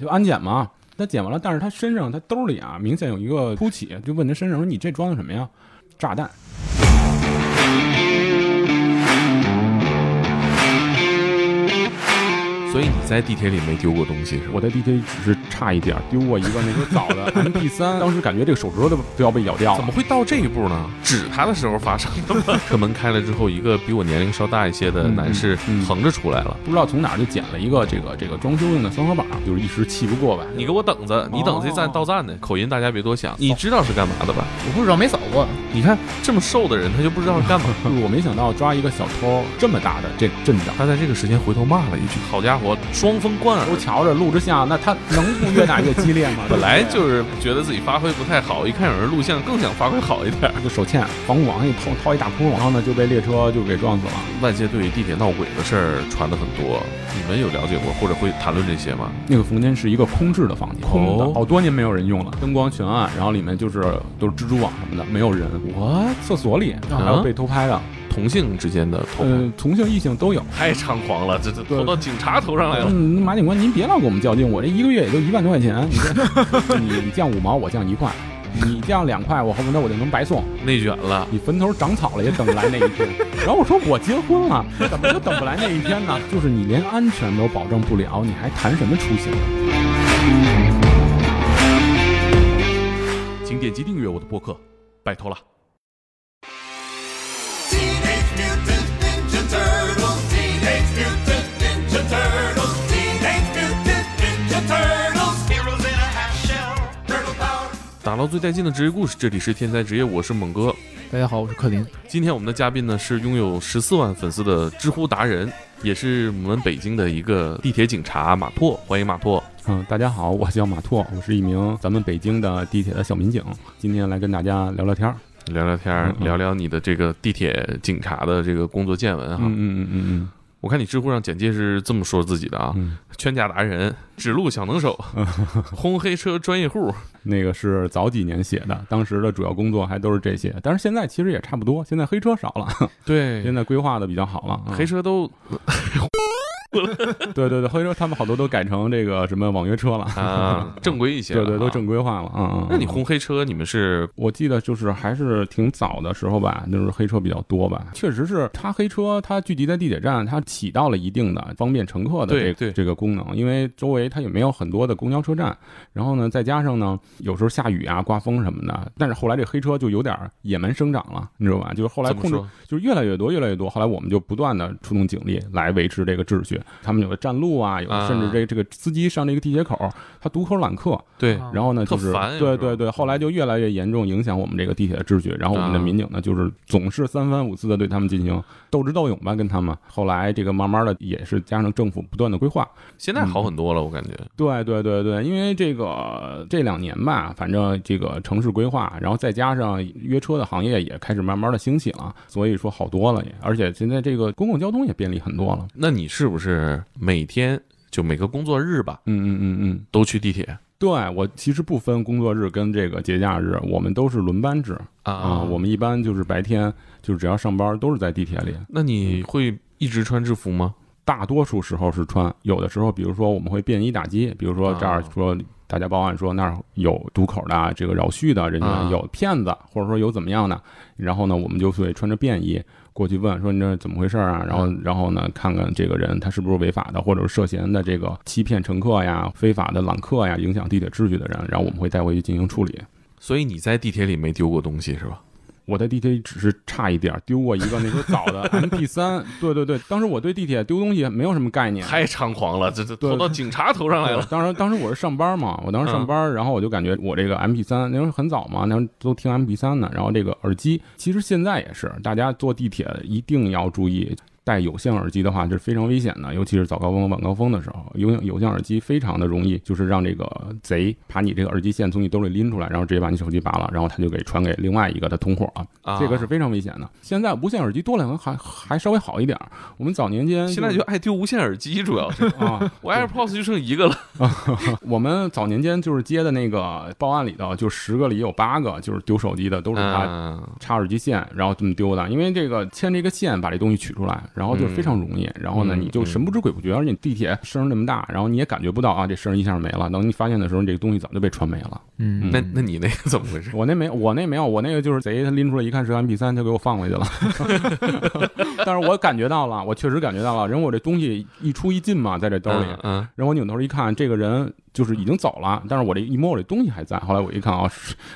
就安检嘛。他检完了，但是他身上他兜里啊明显有一个凸起，就问他身上说你这装的什么呀？炸弹。所以你在地铁里没丢过东西？我在地铁里只是差一点丢过一个那个早的 MP 三，当时感觉这个手指头都都要被咬掉了。怎么会到这一步呢？指他的时候发生的吗？车门开了之后，一个比我年龄稍大一些的男士横着出来了。不知道从哪儿就捡了一个这个这个装修用的三合板，就是一时气不过吧。你给我等着，你等这站到站呢。口音大家别多想，你知道是干嘛的吧？我不知道没扫过，你看这么瘦的人，他就不知道是干嘛。就 是我没想到抓一个小偷这么大的这阵仗。他在这个时间回头骂了一句：“好家伙，双峰贯耳。都瞧着录着像，那他能不越打越激烈吗 ”？本来就是觉得自己发挥不太好，一看有人录像，更想发挥好一点。就手欠，防护网一掏掏一大窟窿，然后呢就被列车就给撞死了。外界对地铁闹鬼的事儿传的很多，你们有了解过或者会谈论这些吗？那个房间是一个空置的房间，空的，哦好多年没有人用了，灯光全暗，然后里面就是都是蜘蛛网什么的，没有人。我厕所里还有被偷拍的，同性之间的偷同性异性都有。太猖狂了，这这对投到警察头上来了。嗯，马警官，您别老跟我们较劲，我这一个月也就一万多块钱，你这 你你降五毛，我降一块，你降两块，我恨不得我就能白送。内卷了，你坟头长草了也等不来那一天。然后我说我结婚了，怎么就等不来那一天呢？就是你连安全都保证不了，你还谈什么出行？请点击订阅我的播客，拜托了。打捞最带劲的职业故事，这里是天才职业，我是猛哥。大家好，我是克林。今天我们的嘉宾呢是拥有十四万粉丝的知乎达人，也是我们北京的一个地铁警察马拓，欢迎马拓。嗯，大家好，我叫马拓，我是一名咱们北京的地铁的小民警，今天来跟大家聊聊天儿。聊聊天儿聊聊你的这个地铁警察的这个工作见闻哈。嗯嗯嗯嗯我看你知乎上简介是这么说自己的啊：嗯圈架达人、指路小能手、轰黑车专业户。嗯，那个是早几年写的，当时的主要工作还都是这些，但是现在其实也差不多，现在黑车少了，对现在规划的比较好了。嗯黑车都对对对，黑车他们好多都改成这个什么网约车了，啊正规一些对对，都啊正规化了。嗯嗯。那你嗯轰黑车，你们是我记得就是还是挺早的时候吧，那时候黑车比较多吧。确实是它黑车，它聚集在地铁站，它起到了一定的方便乘客的这对对这个功能，因为周围它也没有很多的公交车站。然后呢，再加上呢，有时候下雨啊、刮风什么的。但是后来这黑车就有点野蛮生长了，你知道吧？就是后来控制？就是越来越多，越来越多。后来我们就不断的出动警力来维持这个秩序。他们有的占路啊，有的啊甚至这这个司机上这个地铁口，他堵口揽客，对，啊然后呢，就是对对对，后来就越来越严重影响我们这个地铁的秩序。然后我们的啊民警呢，就是总是三番五次的对他们进行斗智斗勇吧，跟他们。后来这个慢慢的也是加上政府不断的规划，现在好很多了，我感觉。对对对对，因为这个这两年吧，反正这个城市规划，然后再加上约车的行业也开始慢慢的兴起了，所以说好多了也，而且现在这个公共交通也便利很多了。那你是不是每天就每个工作日吧，嗯嗯嗯嗯，都去地铁对我其实不分工作日跟这个节假日，我们都是轮班制啊、我们一般就是白天就是只要上班都是在地铁里，那你会一直穿制服吗？大多数时候是穿，有的时候比如说我们会便衣打击，比如说这儿啊说。大家报案说那儿有堵口的、这个扰序的人啊员，有骗子，或者说有怎么样的，然后呢，我们就会穿着便衣过去问说你这怎么回事啊？然后嗯然后呢，看看这个人他是不是违法的，或者是涉嫌的这个欺骗乘客呀、非法的揽客呀、影响地铁秩序的人，然后我们会带回去进行处理。所以你在地铁里没丢过东西是吧？我在地铁里只是差一点丢过一个那时候早的 MP 三，对对对，当时我对地铁丢东西没有什么概念。太猖狂了，这这对投到警察头上来了。当时当时我是上班嘛，我当时上班，然后我就感觉我这个 MP 三那时候很早嘛，那时候都听 MP 三呢，然后这个耳机其实现在也是，大家坐地铁一定要注意。戴有线耳机的话，这是非常危险的，尤其是早高峰、晚高峰的时候，有有线耳机非常的容易，就是让这个贼把你这个耳机线从你兜里拎出来，然后直接把你手机拔了，然后他就给传给另外一个他同伙了。啊这个是非常危险的。现在无线耳机多了，还还稍微好一点儿。我们早年间现在就爱丢无线耳机，主要是啊，我 AirPods 就剩一个了。我们早年间就是接的那个报案里头，就十个里有八个就是丢手机的，都是他嗯，插耳机线，然后这么丢的。因为这个牵这个线把这东西取出来，然后就非常容易，然后呢嗯你就神不知鬼不觉，而且地铁声那么大，然后你也感觉不到啊，这声一下没了，等你发现的时候，这个东西早就被传没了。嗯，那那你那个怎么回事？我那没，我那没有，我那个就是贼，他拎出来一看是 MP 三，他给我放回去了。但是我感觉到了，我确实感觉到了，然后我这东西一出一进嘛，在这兜里，嗯然后我扭头一看，这个人就是已经走了，但是我这一摸，我这东西还在。后来我一看啊、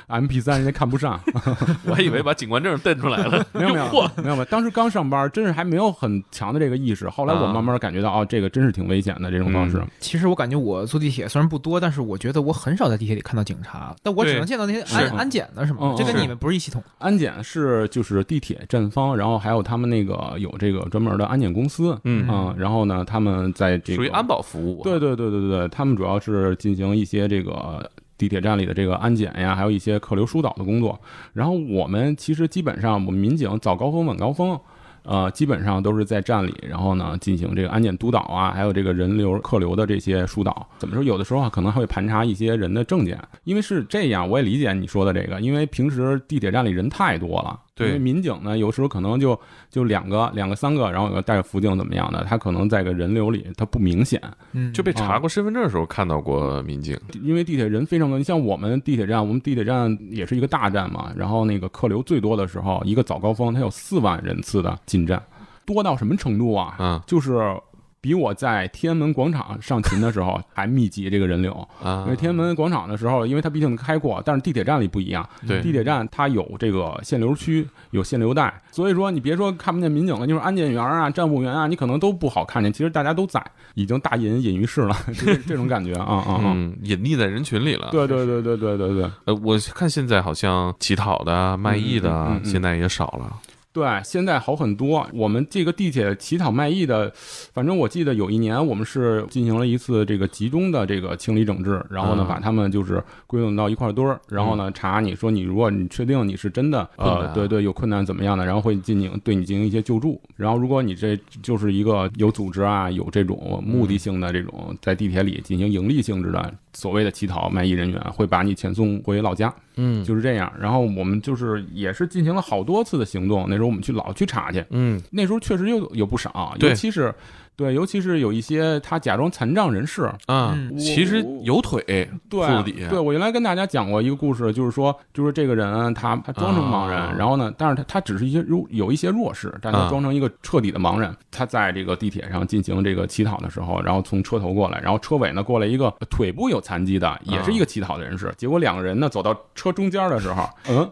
MP 三人家看不上，嗯，我还以为把警官证瞪出来了。没有没有没有没有，当时刚上班，真是还没有很强的这个意识。后来我啊慢慢感觉到，哦，这个真是挺危险的这种方式。嗯其实我感觉我坐地铁虽然不多，但是我觉得我很少在地铁里看到警察，但我只能见到那些安安检的，是吗嗯？是这跟你们不是一系统。安检是就是地铁站方，然后还有他们那个有这个专门的安检公司，嗯嗯，然后呢，他们在这个属于安保服务。对对对对对对，他们主要是是进行一些这个地铁站里的这个安检呀，还有一些客流疏导的工作。然后我们其实基本上，我们民警早高峰、晚高峰。呃，基本上都是在站里，然后呢进行这个安检督导啊，还有这个人流客流的这些疏导。怎么说？有的时候啊，可能还会盘查一些人的证件，因为是这样，我也理解你说的这个，因为平时地铁站里人太多了，对因为民警呢有时候可能就就两个、两个、三个，然后有个带着辅警怎么样的，他可能在个人流里他不明显，嗯，就被查过身份证的时候看到过民警。因为地铁人非常多，你像我们地铁站，我们地铁站也是一个大站嘛，然后那个客流最多的时候，一个早高峰它有四万人次的进站，多到什么程度啊？嗯就是比我在天安门广场上琴的时候还密集这个人流。啊因为天安门广场的时候，因为它毕竟开阔，但是地铁站里不一样。对地铁站它有这个限流区，有限流带，所以说你别说看不见民警了，就是安检员啊、站务员啊，你可能都不好看见。其实大家都在，已经大隐隐于市了，这这种感觉啊！嗯，隐匿在人群里了。对对对对对对对呃，我看现在好像乞讨的啊、卖艺的啊嗯嗯嗯嗯现在也少了。对，现在好很多。我们这个地铁乞讨卖艺的，反正我记得有一年我们是进行了一次这个集中的这个清理整治，然后呢嗯把他们就是归拢到一块堆儿，然后呢查你说你如果你确定你是真的呃对对有困难怎么样的，然后会进行对你进行一些救助。然后如果你这就是一个有组织啊有这种目的性的这种在地铁里进行盈利性质的所谓的乞讨卖艺人员，会把你遣送回老家。嗯就是这样。然后我们就是也是进行了好多次的行动，那时候我们去老去查去，嗯那时候确实又有不少，尤其是对，尤其是有一些他假装残障人士，啊嗯，其实有腿，对底下对我原来跟大家讲过一个故事，就是说，就是这个人他他装成盲人，啊然后呢，但是他他只是一些弱有一些弱势，但他啊装成一个彻底的盲人。他在这个地铁上进行这个乞讨的时候，然后从车头过来，然后车尾呢过来一个腿部有残疾的，也是一个乞讨的人士。结果两个人呢走到车中间的时候，嗯，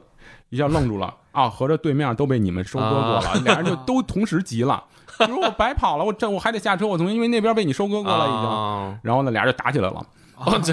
一下愣住了啊，合着对面都被你们收割过了，俩人就都同时急了。你说我白跑了，我这我还得下车，我从因为那边被你收割过了已经。啊然后呢，俩人就打起来了。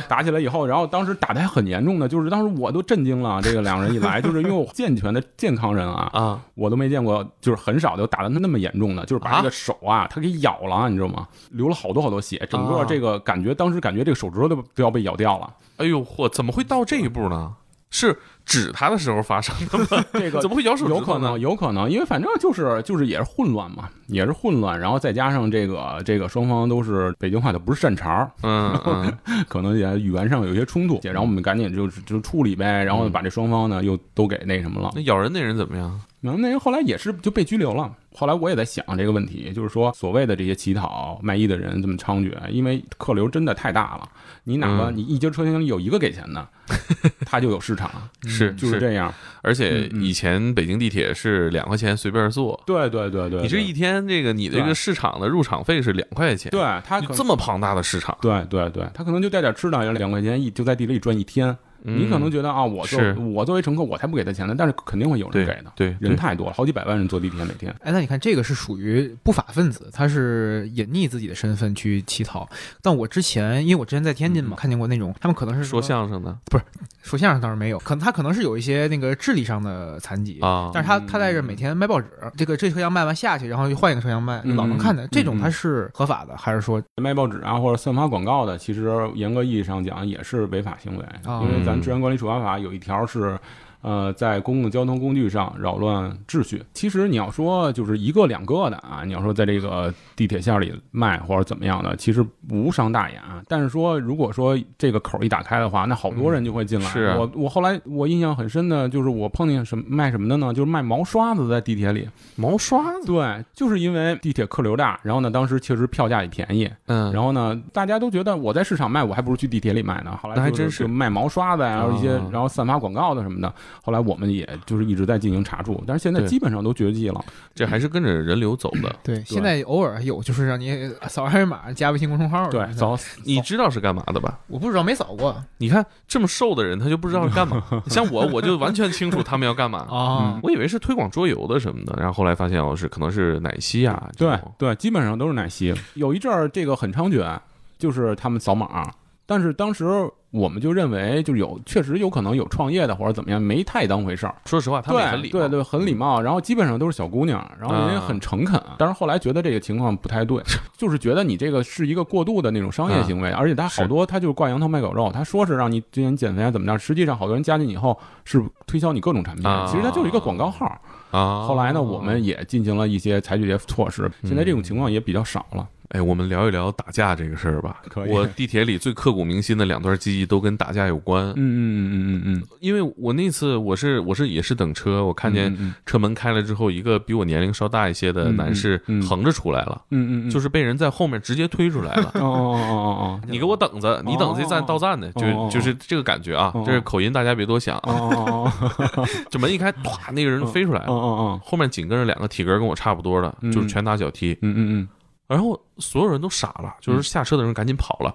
打起来以后，然后当时打的还很严重的，就是当时我都震惊了。这个两个人一来，就是因为我健全的健康人啊，啊 我都没见过，就是很少就打的那么严重的，就是把这个手啊，他给咬了，你知道吗？流了好多好多血，整个啊这个感觉，当时感觉这个手指头都都要被咬掉了。哎呦嚯，怎么会到这一步呢？是指他的时候发生的吗？这个 怎么会咬手有可能，有可能，因为反正就是就是也是混乱嘛，也是混乱，然后再加上这个这个双方都是北京话的不是善茬，嗯嗯 可能也语言上有一些冲突，然后我们赶紧就就处理呗，然后把这双方呢又都给那什么了。那咬人那人怎么样？然后那人后来也是就被拘留了。后来我也在想这个问题，就是说所谓的这些乞讨卖艺的人这么猖獗，因为客流真的太大了。你哪怕嗯你一节车厢里有一个给钱的，他就有市场，是就是这样。而且以前北京地铁是两块钱随便坐，对对对对，你这一天这个你这个市场的入场费是两块钱，对他这么庞大的市场，对对对，他可能就带点吃的，要两块钱一就在地里转一天。你可能觉得啊，我作是我作为乘客，我才不给他钱呢，但是肯定会有人给的。对人太多了，好几百万人坐地铁每天。哎，那你看这个是属于不法分子，他是隐匿自己的身份去乞讨。但我之前，因为我之前在天津嘛，看见过那种他们可能是说相声的不是说相声倒是没有，可能他可能是有一些那个智力上的残疾。啊，但是他他在这每天卖报纸，这个这车厢卖完下去，然后又换一个车厢卖，嗯老能看见。这种嗯他是合法的，还是说卖报纸啊或者散发广告的，其实严格意义上讲也是违法行为，啊因为咱治安管理处罚法有一条是，呃，在公共交通工具上扰乱秩序。其实你要说就是一个两个的啊，你要说在这个地铁线里卖或者怎么样的，其实无伤大雅。但是说如果说这个口儿一打开的话，那好多人就会进来。我我后来我印象很深的就是我碰见什么卖什么的呢？就是卖毛刷子在地铁里。毛刷子，对，就是因为地铁客流大，然后呢，当时确实票价也便宜，嗯，然后呢，大家都觉得我在市场卖，我还不如去地铁里卖呢。后来还真是卖毛刷子呀，然后一些哦然后散发广告的什么的。后来我们也就是一直在进行查处，但是现在基本上都绝迹了。这还是跟着人流走的。对，现在偶尔有，就是让你扫二维码加微信公众号。对，扫你知道是干嘛的吧？我不知道没扫过你看这么瘦的人，他就不知道是干嘛。像我，我就完全清楚他们要干嘛。啊。我以为是推广桌游的什么的，然后后来发现哦，是可能是奶昔啊。对对，基本上都是奶昔。有一阵儿这个很猖獗，就是他们扫码，但是当时我们就认为，就是有确实有可能有创业的或者怎么样，没太当回事儿。说实话，他们很礼貌。对对对，很礼貌。然后基本上都是小姑娘，然后人很诚恳。但是后来觉得这个情况不太对，就是觉得你这个是一个过度的那种商业行为，而且他好多他就是挂羊头卖狗肉，他说是让你之前减肥啊怎么着，实际上好多人加进以后是推销你各种产品，啊其实它就是一个广告号。啊。后来呢，我们也进行了一些采取一些措施，现在这种情况也比较少了。哎，我们聊一聊打架这个事儿吧。可以我地铁里最刻骨铭心的两段记忆都跟打架有关。嗯嗯嗯嗯嗯嗯，因为我那次我是我是也是等车，我看见嗯车门开了之后，一个比我年龄稍大一些的嗯男士嗯嗯横着出来了，嗯嗯嗯，就是被人在后面直接推出来了。哦哦哦哦哦你给我等着，你等这站到站的，就哦就是这个感觉啊哦。这是口音，大家别多想哦啊。哦哦 这门一开，唰，那个人飞出来哦哦了，哦，后面紧跟着两个体格跟我差不多的，嗯就是拳打脚踢，嗯嗯嗯然后所有人都傻了，就是下车的人赶紧跑了，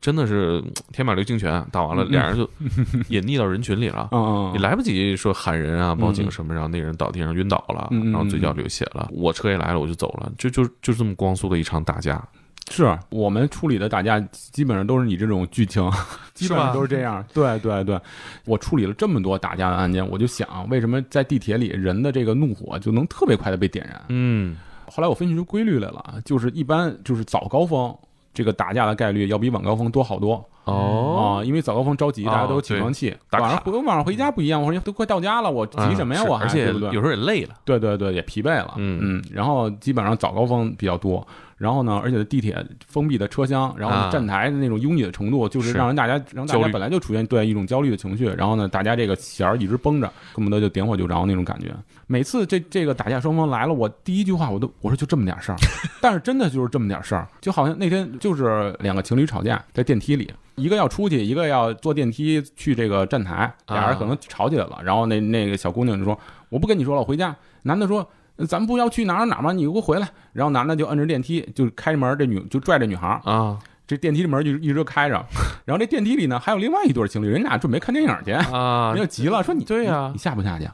真的是嗯天马流星拳打完了，嗯。俩人就 隐匿到人群里了。你来不及说喊人啊、报警什么，然后那人倒地上晕倒了，然后嘴角流血了。我车也来了，我就走了，就就就这么光速的一场打架。是我们处理的打架基本上都是你这种剧情，基本上都是这样。对对对，我处理了这么多打架的案件，我就想，为什么在地铁里人的这个怒火就能特别快的被点燃？嗯，后来我分析出规律来了，就是一般就是早高峰。这个打架的概率要比晚高峰多好多哦，啊！因为早高峰着急，大家都有起床气，晚上回晚上回家不一样，我说都快到家了，我急什么呀？我而且有时候也累了。对对对，也疲惫了，嗯嗯，然后基本上早高峰比较多，然后呢，而且地铁封闭的车厢，然后啊站台的那种拥挤的程度，就是是让人大家让大家本来就出现对一种焦虑的情绪，然后呢，大家这个弦儿一直绷着，恨不得就点火就着那种感觉。每次这这个打架双方来了，我第一句话我都我说就这么点事儿，但是真的就是这么点事儿，就好像那天就是两个情侣吵架在电梯里。一个要出去，一个要坐电梯去这个站台，俩人可能吵起来了。然后那那个小姑娘就说：“我不跟你说了，我回家。”男的说：“咱们不要去哪儿哪儿吗？你给我回来。”然后男的就摁着电梯就开门，这女就拽着女孩儿，啊这电梯的门就一直开着。然后这电梯里呢还有另外一对情侣，人俩准备看电影去，啊人，就急了，说你对呀你你下不下去？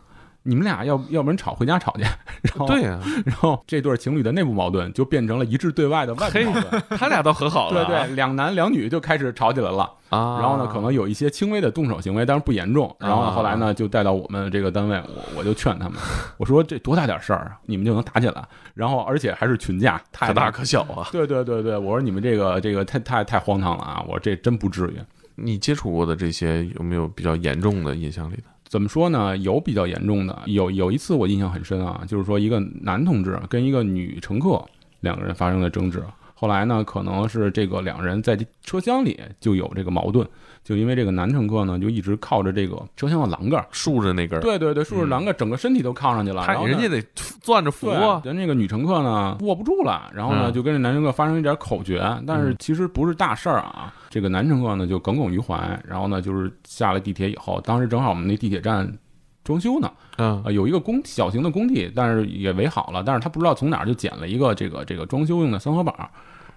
你们俩要要不然吵回家吵去。然后对呀，然后这对情侣的内部矛盾就变成了一致对外的外部矛盾。他俩倒和好了。对对，两男两女就开始吵起来了。啊，然后呢，可能有一些轻微的动手行为，但是不严重。然后后来呢，就带到我们这个单位，我我就劝他们，我说这多大点事儿啊，你们就能打起来？然后而且还是群架，太可大可小啊。对对对对，我说你们这个这个太太太荒唐了啊！我说这真不至于。你接触过的这些有没有比较严重的印象里的？怎么说呢？有比较严重的，有有一次我印象很深啊，就是说一个男同志跟一个女乘客两个人发生了争执，后来呢，可能是这个两人在车厢里就有这个矛盾，就因为这个男乘客呢就一直靠着这个车厢的栏杆，竖着那根儿，对对对，竖着栏杆，整个身体都靠上去了，他然后人家得攥着扶对啊。人那个女乘客呢握不住了，然后呢嗯。就跟这男乘客发生一点口角，但是其实不是大事儿啊。这个男乘客呢就耿耿于怀，然后呢就是下了地铁以后，当时正好我们那地铁站装修呢，嗯。啊，有一个工小型的工地，但是也围好了，但是他不知道从哪儿就捡了一个这个这个装修用的三合板儿，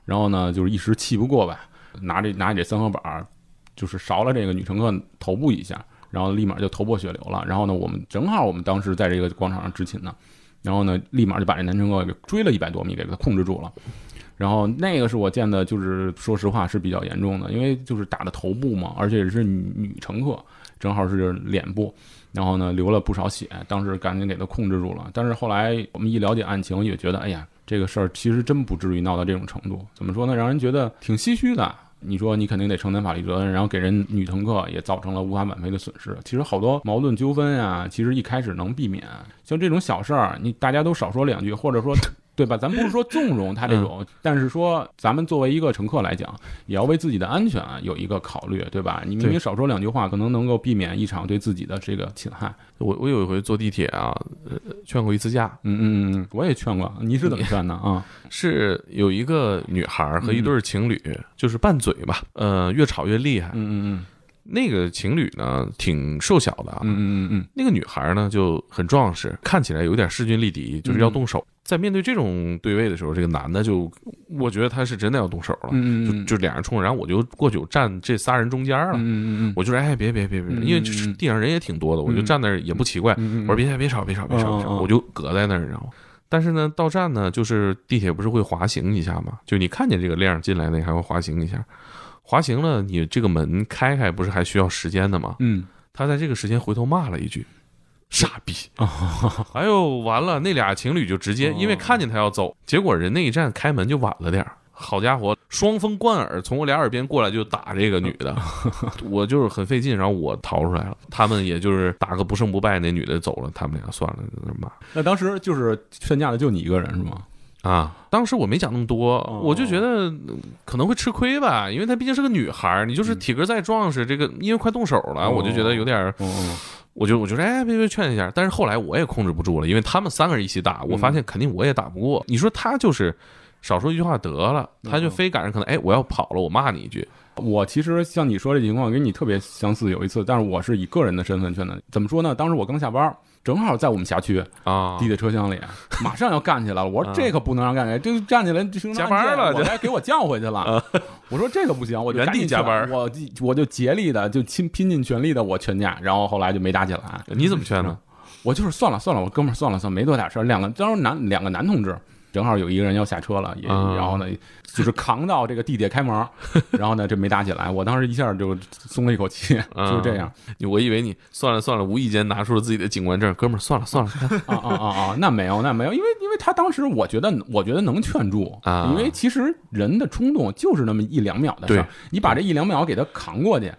然后呢就是一时气不过吧，拿着拿着这三合板儿就是勺了这个女乘客头部一下，然后立马就头破血流了。然后呢，我们正好我们当时在这个广场上执勤呢，然后呢立马就把这男乘客给追了一百多米，给他控制住了。然后那个是我见的，就是说实话是比较严重的，因为就是打的头部嘛，而且是女女乘客，正好是脸部，然后呢流了不少血，当时赶紧给他控制住了。但是后来我们一了解案情，也觉得哎呀，这个事儿其实真不至于闹到这种程度。怎么说呢？让人觉得挺唏嘘的。你说你肯定得承担法律责任，然后给人女乘客也造成了无法挽回的损失。其实好多矛盾纠纷呀，其实一开始能避免，像这种小事儿，你大家都少说两句，或者说。对吧？咱不是说纵容他这种，但是说咱们作为一个乘客来讲，也要为自己的安全有一个考虑，对吧？你明明少说两句话，可能能够避免一场对自己的这个侵害。我我有一回坐地铁啊，呃，劝过一次架，嗯嗯嗯，我也劝过，你是怎么劝的啊？是有一个女孩儿和一对儿情侣，就是拌嘴吧，呃，越吵越厉害。嗯嗯嗯那个情侣呢，挺瘦小的啊，嗯嗯嗯那个女孩呢就很壮实，看起来有点势均力敌，就是要动手。在面对这种对位的时候，这个男的就，我觉得他是真的要动手了，嗯嗯，就就俩人冲，然后我就过去我站这仨人中间了，嗯嗯嗯，我就说哎别别别别，嗯因为就是地上人也挺多的，我就站那儿也不奇怪，嗯我说别别吵别吵别吵别吵，我就搁在那儿，然后。但是呢，到站呢，就是地铁不是会滑行一下嘛？就你看见这个亮进来，那还会滑行一下。滑行了，你这个门开开不是还需要时间的吗？嗯他在这个时间回头骂了一句：“傻逼！”哦 哎呦，完了，那俩情侣就直接因为看见他要走，结果人那一站开门就晚了点儿。好家伙，双风贯耳，从我俩耳边过来就打这个女的，我就是很费劲，然后我逃出来了，他们也就是打个不胜不败，那女的走了，他们俩算了，在那骂那当时就是劝架的就你一个人是吗？啊。当时我没讲那么多，哦我就觉得嗯可能会吃亏吧，因为她毕竟是个女孩儿，你就是体格再壮实，这个因为快动手了，哦我就觉得有点我就我就说，哎，别别劝一下。但是后来我也控制不住了，因为他们三个人一起打，我发现肯定我也打不过。你说他就是少说一句话得了，他就非赶上可能，哎，我要跑了，我骂你一句我其实像你说这情况跟你特别相似，有一次，但是我是以个人的身份劝的。怎么说呢？当时我刚下班，正好在我们辖区啊地铁车厢里，马上要干起来了。我说啊这可不能让干起来，这站起来就加班了我该给我叫回去了。我说这个不行，我就原地加班我我就竭力的就拼拼尽全力的我劝架，然后后来就没打起来。你怎么劝呢？我就是算了算了，我哥们儿算了算了，没多大事儿。两个当时男两个男同志，正好有一个人要下车了，也、啊然后呢，就是扛到这个地铁开门，然后呢这没打起来，我当时一下就松了一口气，啊就这样我以为你算了算了，无意间拿出了自己的警官证，哥们儿算了算了，啊啊啊啊！那没有那没有，因为因为他当时我觉得我觉得能劝住啊因为其实人的冲动就是那么一两秒的事儿对，你把这一两秒给他扛过去。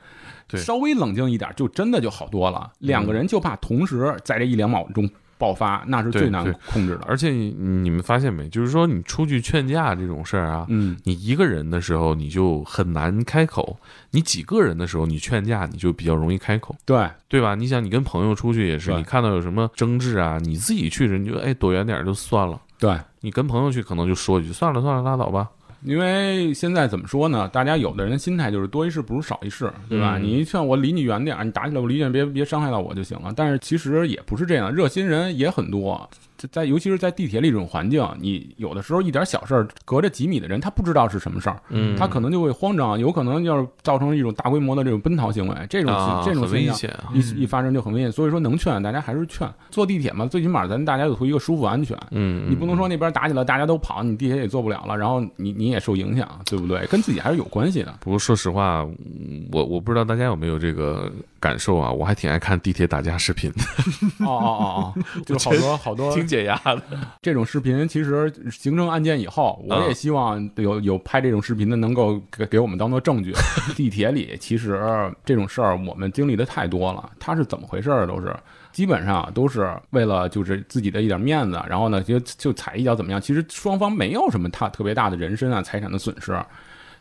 对稍微冷静一点，就真的就好多了。两个人就怕同时在这一两秒钟爆发，那是最难控制的。而且你你们发现没，就是说你出去劝架这种事儿啊，嗯，你一个人的时候你就很难开口，你几个人的时候你劝架你就比较容易开口。对，对吧？你想，你跟朋友出去也是，你看到有什么争执啊，你自己去人就哎躲远点儿就算了。对，你跟朋友去可能就说一句算了算了拉倒吧。因为现在怎么说呢？大家有的人心态就是多一事不如少一事，对吧？嗯你劝我离你远点儿，你打起来我离远，别别伤害到我就行了。但是其实也不是这样，热心人也很多。在在尤其是在地铁里这种环境，你有的时候一点小事儿，隔着几米的人他不知道是什么事儿，嗯他可能就会慌张，有可能就是造成一种大规模的这种奔逃行为，这种、啊，这种现象。危险啊。一一发生就很危险，所以说能劝大家还是劝。坐地铁嘛，最起码咱大家有图一个舒服安全。嗯，你不能说那边打起来大家都跑，你地铁也坐不了了，然后你你也受影响，对不对？跟自己还是有关系的。不过说实话，嗯我我不知道大家有没有这个感受啊，我还挺爱看地铁打架视频的，哦哦哦哦，就好多好多挺解压的。这种视频，其实形成案件以后，我也希望有有拍这种视频的能够给给我们当做证据。地铁里其实这种事儿我们经历的太多了，它是怎么回事儿都是。基本上都是为了就是自己的一点面子，然后呢就就踩一脚怎么样？其实双方没有什么大特别大的人身啊财产的损失，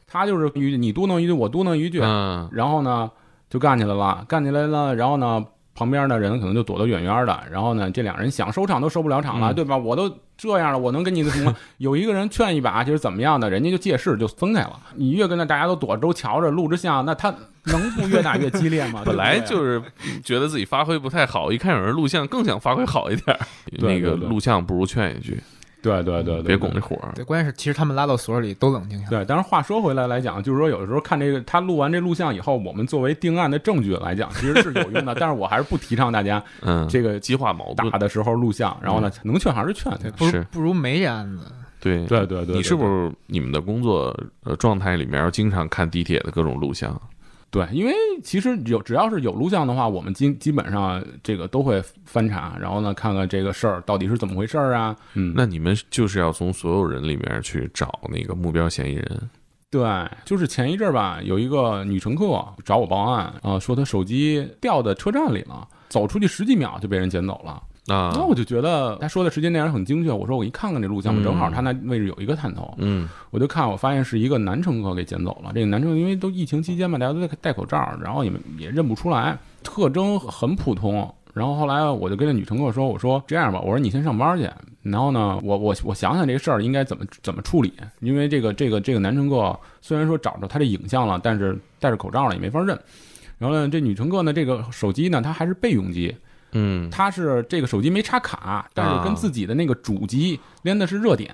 他就是一你嘟囔一句我嘟囔一句，嗯，然后呢就干起来了，干起来了，然后呢旁边的人可能就躲得远远的，然后呢这两人想收场都收不了场了，嗯对吧？我都这样了，我能跟你的什么？有一个人劝一把就是怎么样的，人家就借势就分开了。你越跟那大家都躲着都瞧着录着像，那他能不越打越激烈吗？本来就是觉得自己发挥不太好，一看有人录像，更想发挥好一点那个录像不如劝一句，对对对对，别拱对这火儿。对，关键是其实他们拉到所里都冷静下来。对，但是话说回来来讲，就是说有的时候看这个他录完这录像以后，我们作为定案的证据来讲，其实是有用的。但是我还是不提倡大家嗯，这个激化矛盾打。的时候录像，然后呢能劝还是劝。对，不如是不如没这案子。对对对对，你是不是你们的工作呃状态里面要经常看地铁的各种录像？对，因为其实有只要是有录像的话，我们基基本上这个都会翻查，然后呢看看这个事儿到底是怎么回事儿啊。嗯，那你们就是要从所有人里面去找那个目标嫌疑人。对，就是前一阵儿吧，有一个女乘客找我报案，呃，说她手机掉在车站里了，走出去十几秒就被人捡走了。啊那，我就觉得他说的时间点很精确，我说我一看看这录像，嗯正好他那位置有一个探头，嗯我就看我发现是一个男乘客给捡走了。这个男乘客因为都疫情期间嘛，大家都在戴口罩，然后也没也认不出来，特征很普通。然后后来我就跟那女乘客说：“我说这样吧，我说你先上班去，然后呢，我我 我想想这个事儿应该怎么怎么处理，因为这个这个这个男乘客虽然说找着他这影像了，但是戴着口罩了也没法认。然后呢，这女乘客呢，这个手机呢，它还是备用机，嗯。它是这个手机没插卡，但是跟自己的那个主机连的是热点，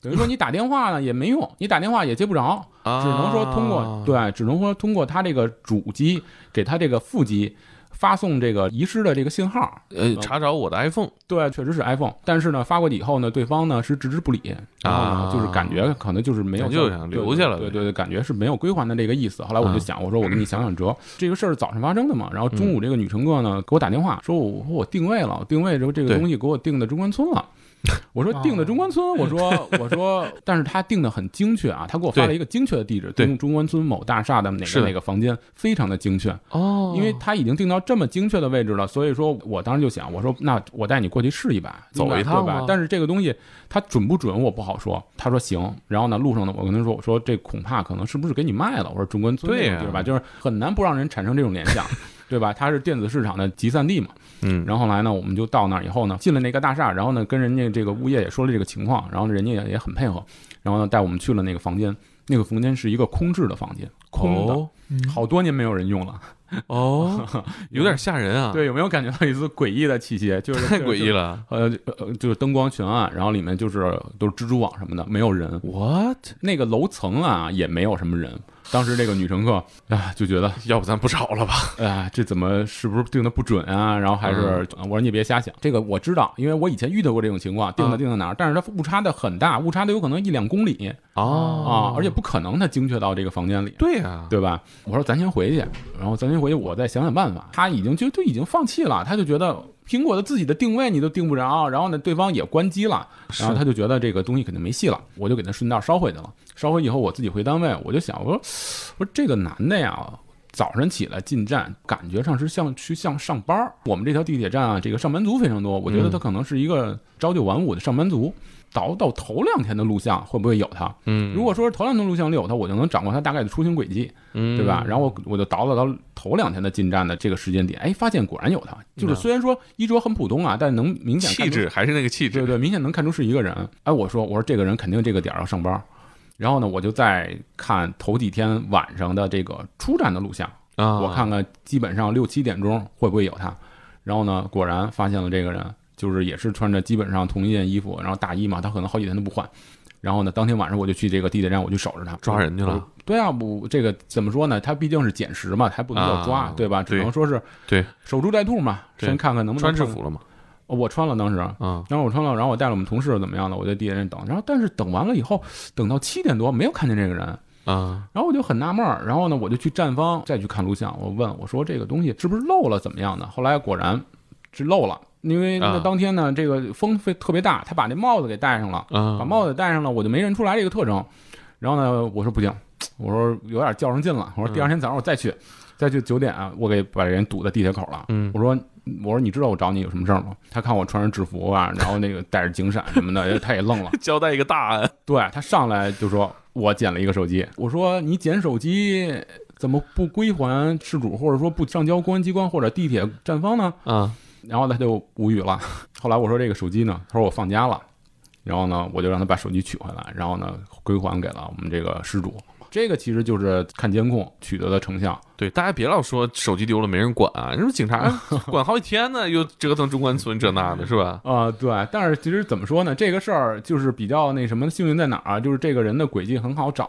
等于说你打电话呢也没用，你打电话也接不着，啊，只能说通过对，只能说通过它这个主机给它这个副机发送这个遗失的这个信号。呃查找我的 iPhone 对，确实是 iPhone，但是呢发过去以后呢，对方呢是置之不理，然后就是感觉可能就是没有就想留下了对对对，感觉是没有归还的这个意思。后来我就想，我说我给你想想辙，这个事儿早上发生的嘛，然后中午这个女乘客呢给我打电话说，我说我定位了，定位之后这个东西给我定的中关村了。我说定的中关村，我说 我说，但是他定的很精确啊，他给我发了一个精确的地址，对中中关村某大厦的哪个哪个房间，非常的精确。哦因为他已经定到这么精确的位置了，所以说我当时就想，我说那我带你过去试一把，走一趟吧但是这个东西它准不准我不好说。他说行，然后呢路上呢我跟他说，我说这恐怕可能是不是给你卖了？我说中关村对吧，就是很难不让人产生这种联想，对吧？它是电子市场的集散地嘛。嗯然后后来呢，我们就到那儿以后呢，进了那个大厦，然后呢跟人家这个物业也说了这个情况，然后人家也也很配合，然后呢带我们去了那个房间，那个房间是一个空置的房间，空的，哦好多年没有人用了。哦，有点吓人啊，对，有没有感觉到一丝诡异的气息？就是太 诡异。了呃呃，就是灯光全暗，然后里面就是都是蜘蛛网什么的，没有人。，what？那个楼层啊也没有什么人。当时这个女乘客啊就觉得，要不咱不吵了吧？哎呀，这怎么是不是定的不准啊？然后还是、嗯我说你别瞎想，这个我知道，因为我以前遇到过这种情况，定的嗯定在哪儿，但是它误差的很大，误差的有可能一两公里哦啊，而且不可能它精确到这个房间里。对呀，对吧？我说咱先回去，然后咱先回去，我再想想办法。他已经就就已经放弃了，他就觉得苹果的自己的定位你都定不着，然后呢，对方也关机了，然后他就觉得这个东西肯定没戏了，我就给他顺道捎回去了。捎回以后，我自己回单位，我就想，我说，我说这个男的呀。早上起来进站，感觉上是像去像上班儿。我们这条地铁站啊，这个上班族非常多，我觉得他可能是一个朝九晚五的上班族。倒到头两天的录像会不会有他？嗯，如果说是头两天录像里有他，我就能掌握他大概的出行轨迹。嗯，对吧？然后我我就倒了到头两天的进站的这个时间点，哎，发现果然有他，就是虽然说衣着很普通啊，但能明显气质，还是那个气质，对对，明显能看出是一个人。哎，我说我说这个人肯定这个点儿要上班，然后呢，我就再看头几天晚上的这个出站的录像，啊，我看看基本上六七点钟会不会有他，然后呢，果然发现了这个人，就是也是穿着基本上同一件衣服，然后大衣嘛，他可能好几天都不换。然后呢，当天晚上我就去这个地铁站，我去守着他，抓人去了。对啊，不，这个怎么说呢？他毕竟是捡拾嘛，还不能叫抓，啊对吧？只能说是对守株待兔嘛，先看看能不能穿制服了吗？哦我穿了当时，嗯，然后我穿了，然后我带了我们同事怎么样的，我在地铁站等，然后但是等完了以后，等到七点多没有看见这个人，啊，然后我就很纳闷儿，然后呢，我就去站方再去看录像，我问我说这个东西是不是漏了怎么样的？后来果然是漏了，因为那啊当天呢，这个风非特别大，他把那帽子给戴上了，啊，把帽子戴上了，我就没认出来这个特征。然后呢，我说不行，我说有点较上劲了，我说第二天早上我再去，再去九点啊，我给把人堵在地铁口了。嗯我说我说你知道我找你有什么事儿吗？他看我穿着制服啊，然后那个带着警闪什么的，他也愣了。交代一个大案，对他上来就说我捡了一个手机，我说你捡手机怎么不归还事主，或者说不上交公安机关或者地铁站方呢？啊，然后他就无语了。后来我说这个手机呢，他说我放家了，然后呢我就让他把手机取回来，然后呢归还给了我们这个失主。这个其实就是看监控取得的成像。对，大家别老说手机丢了没人管啊，你说警察 管好几天呢，又折腾中关村这那的，是吧？啊、对，但是其实怎么说呢？这个事儿就是比较那什么幸运在哪儿啊？就是这个人的轨迹很好找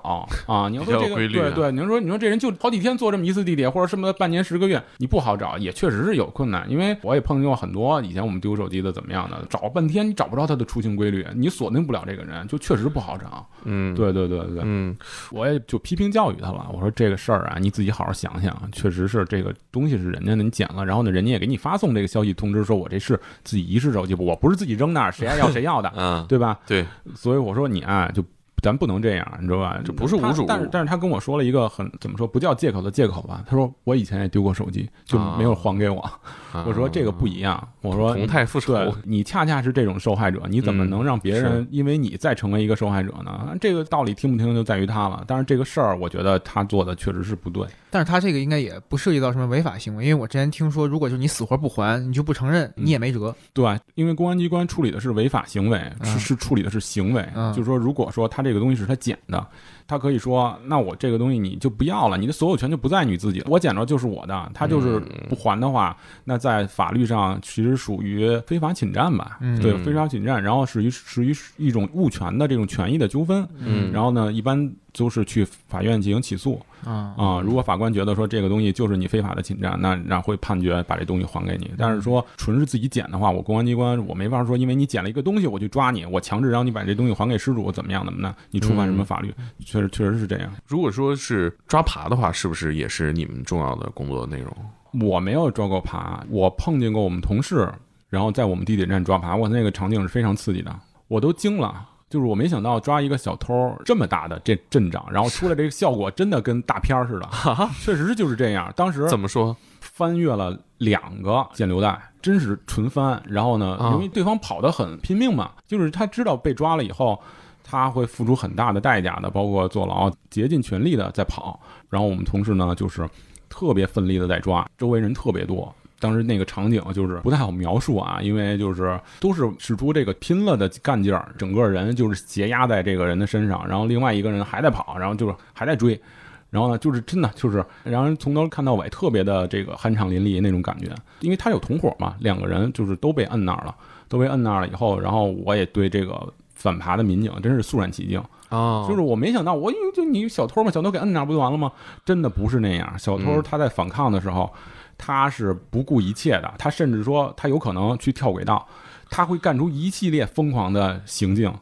啊。你要说这个规律啊对对，你要说你说这人就好几天坐这么一次地铁，或者什么半年十个月，你不好找，也确实是有困难。因为我也碰见过很多以前我们丢手机的怎么样的，找半天你找不着他的出行规律，你锁定不了这个人，就确实不好找。嗯，，对对对对，嗯，我也就批评教育他了。我说这个事儿啊，你自己好好想想，确实是这个东西是人家的，你捡了，然后呢，人家也给你发送这个消息通知，说我这是自己遗失手机，我不是自己扔那儿，谁爱要谁要的嗯，对吧？对，所以我说你啊，就咱不能这样，你知道吧？这不是无主但是但是他跟我说了一个很怎么说不叫借口的借口吧？他说我以前也丢过手机，就没有还给我。啊我说这个不一样，我说同态复仇对你恰恰是这种受害者，你怎么嗯能让别人因为你再成为一个受害者呢？这个道理听不听就在于他了。但是这个事儿，我觉得他做的确实是不对。但是他这个应该也不涉及到什么违法行为，因为我之前听说，如果就是你死活不还，你就不承认，你也没辙。对，因为公安机关处理的是违法行为，是嗯是处理的是行为。嗯就是说，如果说他这个东西是他捡的，他可以说，那我这个东西你就不要了，你的所有权就不在你自己了，我捡着就是我的。他就是不还的话，那在法律上其实属于非法侵占吧？嗯对，非法侵占，然后属于属于一种物权的这种权益的纠纷。嗯然后呢，一般都是去法院进行起诉啊啊。如果法官觉得说这个东西就是你非法的侵占，那那会判决把这东西还给你。但是说纯是自己捡的话，我公安机关我没法说，因为你捡了一个东西，我去抓你，我强制让你把这东西还给失主，怎么样怎么的？你触犯什么法律？确实确实是这样。如果说是抓爬的话，是不是也是你们重要的工作内容？我没有抓过爬，我碰见过我们同事，然后在我们地铁站抓爬，我那个场景是非常刺激的，我都惊了。就是我没想到抓一个小偷这么大的这阵仗，然后出来这个效果真的跟大片儿似的，确实就是这样。当时怎么说？翻越了两个箭流带，真是纯翻。然后呢，啊因为对方跑得很拼命嘛，就是他知道被抓了以后，他会付出很大的代价的，包括坐牢，竭尽全力的在跑。然后我们同事呢，就是特别奋力的在抓，周围人特别多。当时那个场景就是不太好描述啊，因为就是都是使出这个拼了的干劲儿，整个人就是斜压在这个人的身上，然后另外一个人还在跑，然后就是还在追，然后呢，就是真的就是让人从头看到尾，特别的这个酣畅淋漓那种感觉。因为他有同伙嘛，两个人就是都被摁那儿了，都被摁那儿了以后，然后我也对这个反扒的民警真是肃然起敬。啊就是我没想到，我以为就你小偷嘛，小偷给摁那儿不就完了吗？真的不是那样，小偷嗯他在反抗的时候，他是不顾一切的，他甚至说他有可能去跳轨道，他会干出一系列疯狂的行径。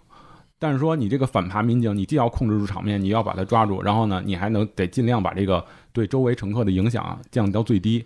但是说你这个反扒民警，你既要控制住场面，你要把他抓住，然后呢，你还能得尽量把这个对周围乘客的影响降到最低。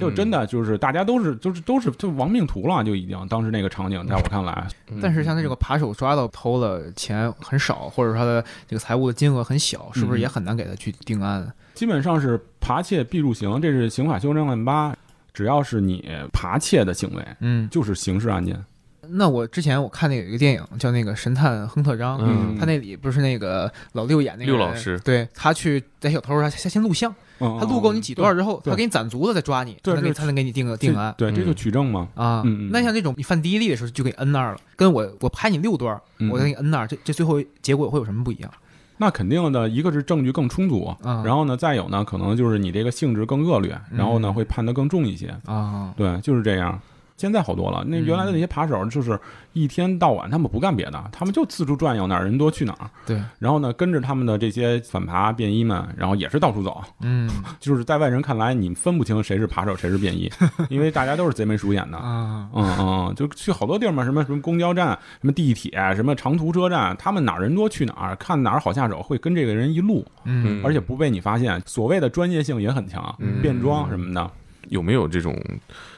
就真的就是大家都是就是都是就亡命徒了，就已经当时那个场景，在我看来，但是像他这个扒手抓到偷了钱很少，或者说他的这个财务的金额很小，是不是也很难给他去定案？基本上是扒窃必入刑，这是刑法修正案八，只要是你扒窃的行为，嗯，就是刑事案件。那我之前我看那个有一个电影叫那个《神探亨特张》，嗯他那里不是那个老六演那个六老师对他去逮小偷，他他先录像，嗯，他录够你几段之后，他给你攒足了再抓你，他才能给你定个定案。对，这就取证嘛。啊，那像这种你犯第一例的时候就给摁那儿了，跟我我拍你六段，嗯我再给你摁那儿，这这最后结果会有什么不一样？那肯定的，一个是证据更充足，嗯然后呢，再有呢，可能就是你这个性质更恶劣，然后呢，嗯会判得更重一些。啊，对，就是这样。现在好多了，那原来的那些扒手就是一天到晚他们不干别的，他们就四处转悠，哪儿人多去哪儿。对，然后呢，跟着他们的这些反扒便衣们，然后也是到处走，嗯 就是在外人看来，你分不清谁是扒手谁是便衣，因为大家都是贼眉鼠眼的。啊，嗯嗯，就去好多地儿嘛，什么什么公交站、什么地铁、什么长途车站，他们哪儿人多去哪儿，看哪儿好下手，会跟这个人一路，嗯而且不被你发现。所谓的专业性也很强，嗯变装什么的。有没有这种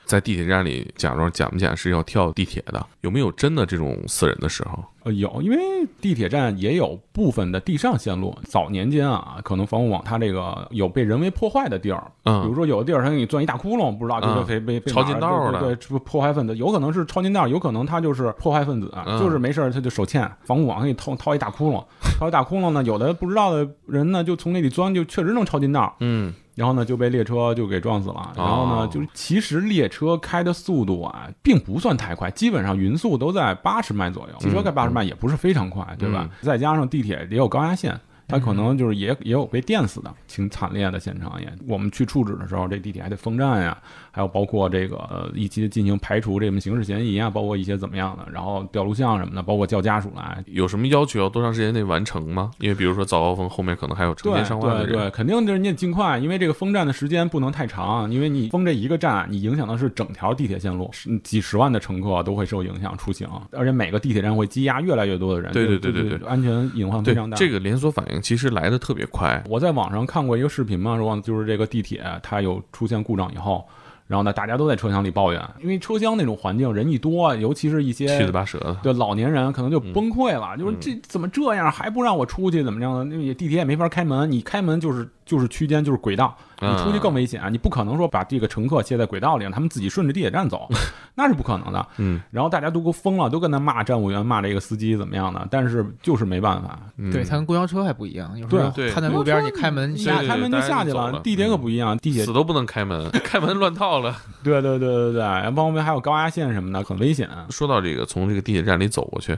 在地铁站里假装假不假是要跳地铁的？有没有真的这种死人的时候？呃，有，因为地铁站也有部分的地上线路，早年间啊，可能防护网它这个有被人为破坏的地儿，嗯，比如说有的地儿它给你钻一大窟窿，不知道就是嗯。被被被抄近道的对破坏分子有可能是抄近道，有可能他就是破坏分子，嗯。就是没事儿他就手欠，防护网给你掏掏一大窟窿，掏一大窟窿呢，有的不知道的人呢就从那里钻，就确实能抄近道，嗯然后呢就被列车就给撞死了。然后哦呢，就是其实列车开的速度啊，并不算太快，基本上匀速都在八十迈左右，汽车开八十迈也不是非常快，对吧？再加上地铁也有高压线。它可能就是也也有被电死的，挺惨烈的现场也。我们去处置的时候，这地铁还得封站呀，还有包括这个呃一起进行排除这种刑事嫌疑啊，包括一些怎么样的，然后调录像什么的，包括叫家属来，有什么要求要多长时间内完成吗？因为比如说早高峰后面可能还有成对千上万的人，对对，肯定就是你得尽快，因为这个封站的时间不能太长，因为你封这一个站，你影响的是整条地铁线路，是几十万的乘客都会受影响出行，而且每个地铁站会积压越来越多的人，对对对对对就安全隐患非常大。这个连锁反应其实来的特别快。我在网上看过一个视频嘛，说就是这个地铁它有出现故障以后，然后呢，大家都在车厢里抱怨，因为车厢那种环境人一多，尤其是一些七嘴八舌的。对老年人可能就崩溃了，嗯就是这怎么这样还不让我出去，怎么样的？那也地铁也没法开门，你开门就是就是区间就是轨道，你出去更危险，啊你不可能说把这个乘客卸在轨道里，让他们自己顺着地铁站走，那是不可能的。嗯，然后大家都给疯了，都跟他骂站务员，骂这个司机怎么样的，但是就是没办法，嗯对，它跟公交车还不一样，有时候他在路边，你开门你下对开门就下去了地铁可不一样，地铁死都不能开门，开门乱套了。对对对对对，然后旁边还有高压线什么的，很危险。说到这个，从这个地铁站里走过去，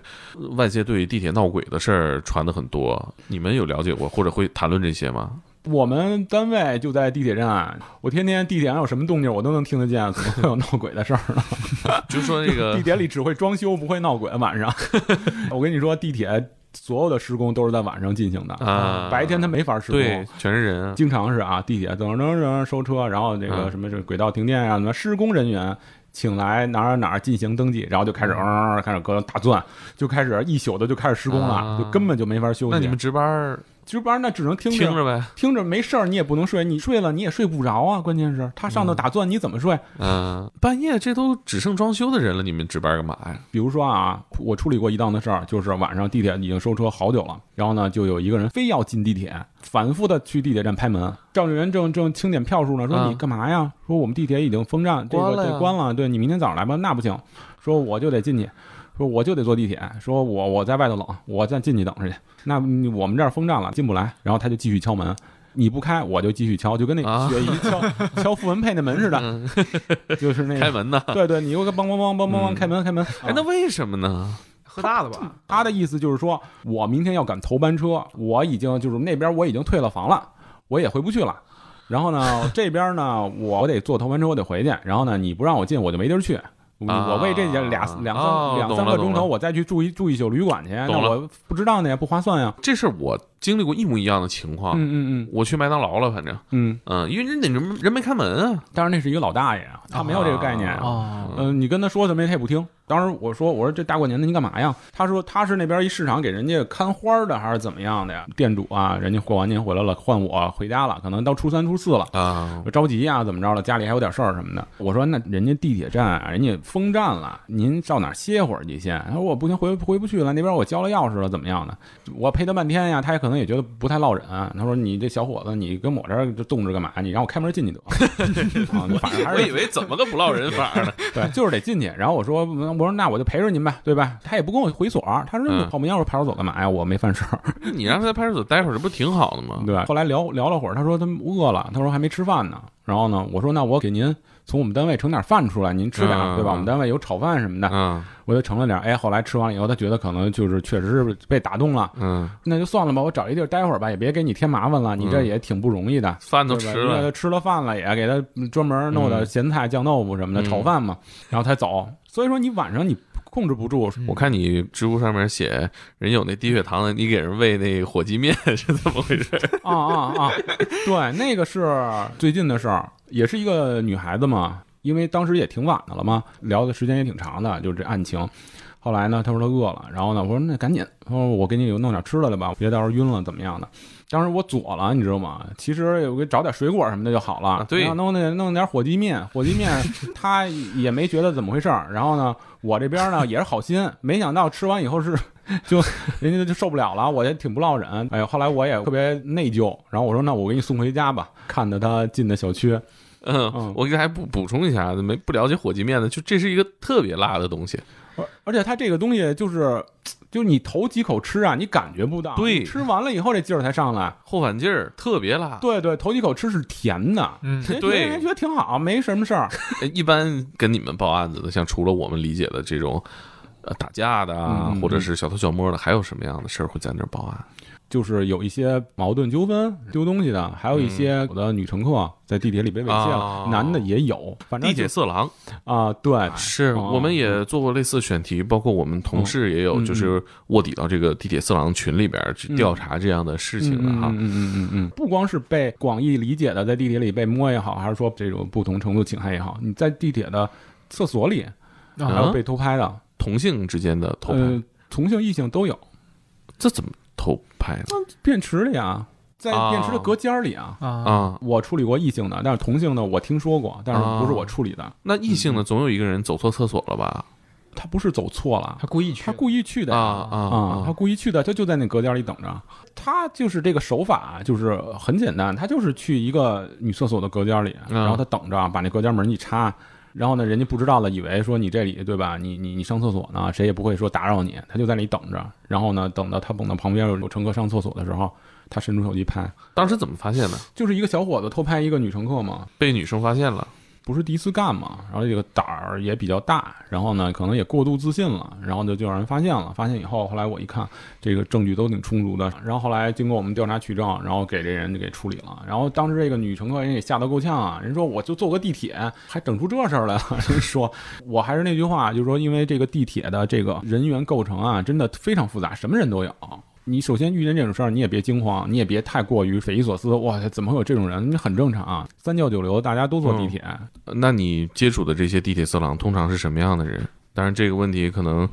外界对地铁闹鬼的事儿传的很多，你们有了解过或者会谈论这些吗？我们单位就在地铁站，我天天地铁上有什么动静，我都能听得见，怎么会有闹鬼的事儿呢？就说这个 地铁里只会装修，不会闹鬼。晚上，我跟你说，地铁所有的施工都是在晚上进行的，啊，白天它没法施工。对，全是人啊。经常是啊，地铁等等等收车，然后这个嗯什么这个轨道停电啊，什么施工人员请来哪儿哪儿进行登记，然后就开始嗯开始搁打钻，就开始一宿的就开始施工了，啊就根本就没法休息。那你们值班儿值班那只能听听着呗，听着没事儿，你也不能睡，你睡了你也睡不着啊。关键是他上头打钻，你怎么睡？嗯，半夜这都只剩装修的人了，你们值班干嘛呀？比如说啊，我处理过一档的事儿，就是晚上地铁已经收车好久了，然后呢，就有一个人非要进地铁，反复的去地铁站拍门。赵志员正正清点票数呢，说啊你干嘛呀？说我们地铁已经封站，这个关了呀对关了，对你明天早上来吧。那不行，说我就得进去。说我就得坐地铁，说我我在外头冷，我再进去等着去。那我们这儿封站了，进不来。然后他就继续敲门，你不开我就继续敲，就跟那雪姨敲、敲傅文佩那门似的，嗯就是那个。开门呢？对对，你又个梆梆梆梆梆梆嗯开门开门。哎，那为什么呢？喝大了吧？他的意思就是说，我明天要赶头班车，我已经就是那边我已经退了房了，我也回不去了。然后呢，这边呢，我得坐头班车，我得回去。然后呢，你不让我进，我就没地儿去。我啊我为这俩两三哦两三个钟头，我再去住一住一宿旅馆去，那我不知道呢，不划算呀。这事儿我经历过一模一样的情况。嗯嗯嗯我去麦当劳了，反正，嗯嗯，嗯，因为人得人人没开门啊。当然那是一个老大爷啊，他没有这个概念啊。哦，嗯、你跟他说什么他也不听。当时我说我说这大过年的你干嘛呀？他说他是那边一市场给人家看花的还是怎么样的呀？店主啊，人家过完年回来了，换我回家了，可能到初三初四了。啊，着急呀、怎么着了？家里还有点事儿什么的。我说那人家地铁站啊人家封站了，您到哪儿歇会儿去先？他说我不行，回回不去了，那边我交了钥匙了，怎么样的？我陪他半天呀，他也可能也觉得不太落忍。他说你这小伙子，你跟我这儿就冻着干嘛？你让我开门进去得。啊，反正还是我以为怎么个不落人法呢？对，就是得进去。然后我说，我说那我就陪着您呗，对吧？他也不跟我回所，他说嗯你跑门钥匙派出所干嘛呀？我没犯事儿。你让他在派出所待会儿，这不挺好的吗？对，后来聊聊了会儿，他说他饿了，他说还没吃饭呢。然后呢，我说那我给您从我们单位盛点饭出来，您吃点，嗯对吧？我们单位有炒饭什么的，嗯我就盛了点。哎，后来吃完了以后，他觉得可能就是确实是被打动了，嗯，那就算了吧，我找一地儿待会儿吧，也别给你添麻烦了，你这嗯也挺不容易的。饭都吃了吃了饭了，也给他专门弄的嗯咸菜、酱豆腐什么的、嗯炒饭嘛，然后才走。所以说你晚上你控制不住，我看你知乎上面写人有那低血糖的，你给人喂那火鸡面 是怎么回事？啊啊啊！对，那个是最近的事儿，也是一个女孩子嘛，因为当时也挺晚的了嘛，聊的时间也挺长的，就是这案情。后来呢，她说她饿了，然后呢，我说那赶紧，她说我给你弄点吃的来吧，别到时候晕了怎么样的。当时我左了，你知道吗？其实我给找点水果什么的就好了。啊对弄那弄点火鸡面，火鸡面他也没觉得怎么回事儿。然后呢，我这边呢也是好心，没想到吃完以后是 就人家就受不了了，我也挺不落忍。哎呦，后来我也特别内疚，然后我说那我给你送回家吧。看着他进的小区，嗯嗯，我给还补补充一下，没不了解火鸡面的，就这是一个特别辣的东西，而而且它这个东西就是，就你头几口吃啊，你感觉不到，对吃完了以后这劲儿才上来。后反劲儿特别辣。对对，头几口吃是甜的，嗯对人觉得挺好，没什么事儿。呃 一般跟你们报案子的，像除了我们理解的这种。呃，打架的啊，或者是小偷小摸的，还有什么样的事儿会在那儿报案？就是有一些矛盾纠纷、丢东西的，还有一些有的女乘客在地铁里被猥亵了，哦男的也有。反正地铁色狼。啊，对，是哦我们也做过类似选题，包括我们同事也有，嗯就是卧底到这个地铁色狼群里边去嗯。调查这样的事情的哈。嗯嗯嗯嗯嗯，不光是被广义理解的在地铁里被摸也好，还是说这种不同程度侵害也好，你在地铁的厕所里还有啊被偷拍的，同性之间的偷拍，呃，同性异性都有。这怎么偷拍呢？便池里啊，在电池的隔间里啊。啊啊，我处理过异性的，但是同性的我听说过，但是不是我处理的。那异性的，总有一个人走错厕所了吧？他不是走错了他，故意去，他故意去的啊呀啊他故意去的，他就在那隔间里等着。他就是这个手法，就是很简单，他就是去一个女厕所的隔间里，然后他等着，把那隔间门一插，然后呢，人家不知道的以为说你这里对吧？你你你上厕所呢，谁也不会说打扰你，他就在那里等着。然后呢，等到他等到旁边有有乘客上厕所的时候，他伸出手机拍，当时怎么发现的？就是一个小伙子偷拍一个女乘客嘛，被女生发现了。不是第一次干嘛，然后这个胆儿也比较大，然后呢，可能也过度自信了，然后就就让人发现了。发现以后，后来我一看，这个证据都挺充足的，然后后来经过我们调查取证，然后给这人就给处理了。然后当时这个女乘客人也吓得够呛啊，人说我就坐个地铁，还整出这事儿来了。人说我还是那句话，就是说因为这个地铁的这个人员构成啊，真的非常复杂，什么人都有。你首先遇见这种事儿，你也别惊慌，你也别太过于匪夷所思。哇，怎么会有这种人？很正常啊，三教九流，大家都坐地铁。那你接触的这些地铁色狼通常是什么样的人？当然，这个问题可能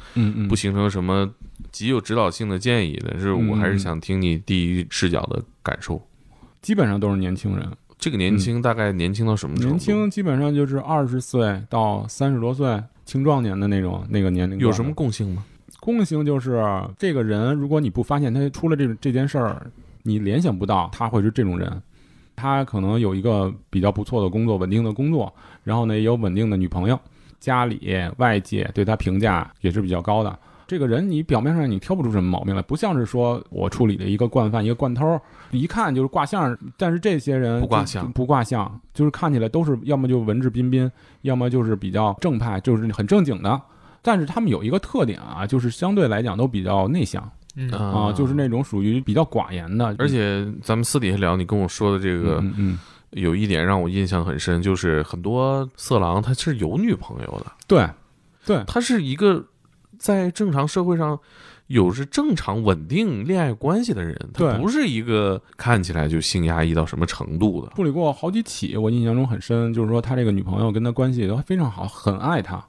不形成什么极有指导性的建议，但是我还是想听你第一视角的感受。基本上都是年轻人，这个年轻大概年轻到什么程度？年轻基本上就是二十岁到三十多岁青壮年的那种那个年龄。有什么共性吗？共性？就是这个人，如果你不发现他出了这这件事儿，你联想不到他会是这种人。他可能有一个比较不错的工作，稳定的工作，然后呢也有稳定的女朋友，家里外界对他评价也是比较高的。这个人你表面上你挑不出什么毛病来，不像是说我处理的一个惯犯、一个惯偷，一看就是挂相。但是这些人不挂相不挂相，就是看起来都是要么就文质彬彬，要么就是比较正派，就是很正经的。但是他们有一个特点啊，就是相对来讲都比较内向。嗯。啊，就是那种属于比较寡言的，而且咱们私底下聊，你跟我说的这个嗯嗯，有一点让我印象很深，就是很多色狼他是有女朋友的，对对，他是一个在正常社会上有着正常稳定恋爱关系的人，他不是一个看起来就性压抑到什么程度的。处理过好几起，我印象中很深，就是说他这个女朋友跟他关系都非常好，很爱他。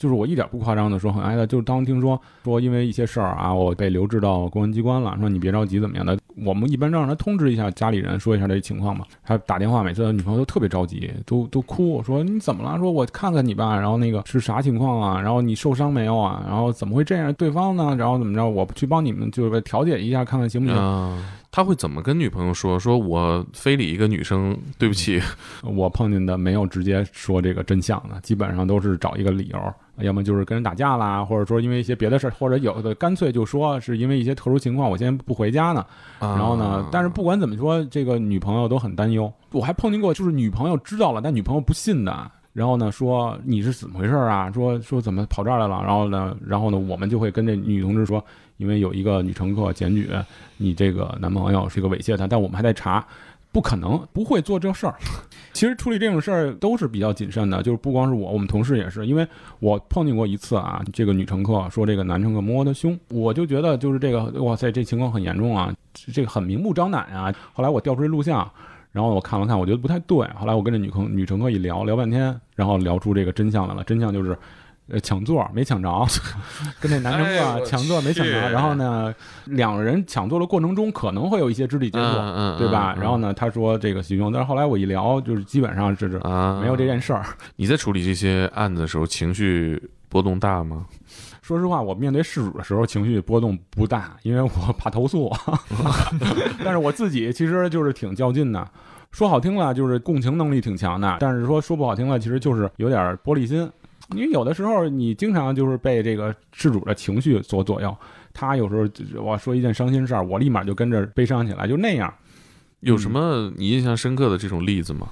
就是我一点不夸张的说很爱他，就是当听说说因为一些事儿啊，我被留置到公安机关了，说你别着急怎么样的，我们一般让他通知一下家里人，说一下这情况嘛。他打电话，每次女朋友都特别着急，都都哭，说你怎么了？说我看看你吧，然后那个是啥情况啊？然后你受伤没有啊？然后怎么会这样？对方呢？然后怎么着？我去帮你们就是调解一下，看看行不行？他会怎么跟女朋友说？说我非礼一个女生，对不起，我碰见的没有直接说这个真相的，基本上都是找一个理由，要么就是跟人打架啦，或者说因为一些别的事儿，或者有的干脆就说是因为一些特殊情况，我现在不回家呢。然然后呢，但是不管怎么说，这个女朋友都很担忧。我还碰见过，就是女朋友知道了，但女朋友不信的。然后呢，说你是怎么回事啊？说说怎么跑这儿来了？然后呢，然后呢，我们就会跟这女同志说，因为有一个女乘客检举你这个男朋友是一个猥亵她，但我们还在查，不可能不会做这事儿。其实处理这种事儿都是比较谨慎的，就是不光是我，我们同事也是，因为我碰见过一次啊，这个女乘客说这个男乘客摸她胸，我就觉得就是这个，哇塞，这情况很严重啊，这个很明目张胆啊。后来我调出这录像，然后我看了看，我觉得不太对。后来我跟这女乘女乘客一聊聊半天，然后聊出这个真相来了，真相就是。呃，抢座没抢着，跟那男乘客抢座没抢着。然后呢，两个人抢座的过程中可能会有一些肢体接触，对吧？嗯然后呢，他说这个行凶，但是后来我一聊，就是基本上是啊，没有这。件事儿。你在处理这些案子的时候，情绪波动大吗？说实话，我面对事主的时候情绪波动不大，因为我怕投诉。但是我自己其实就是挺较劲的。说好听了就是共情能力挺强的，但是说说不好听了，其实就是有点玻璃心。因为有的时候你经常就是被这个事主的情绪所左右，他有时候我说一件伤心事儿，我立马就跟着悲伤起来，就那样。有什么你印象深刻的这种例子吗？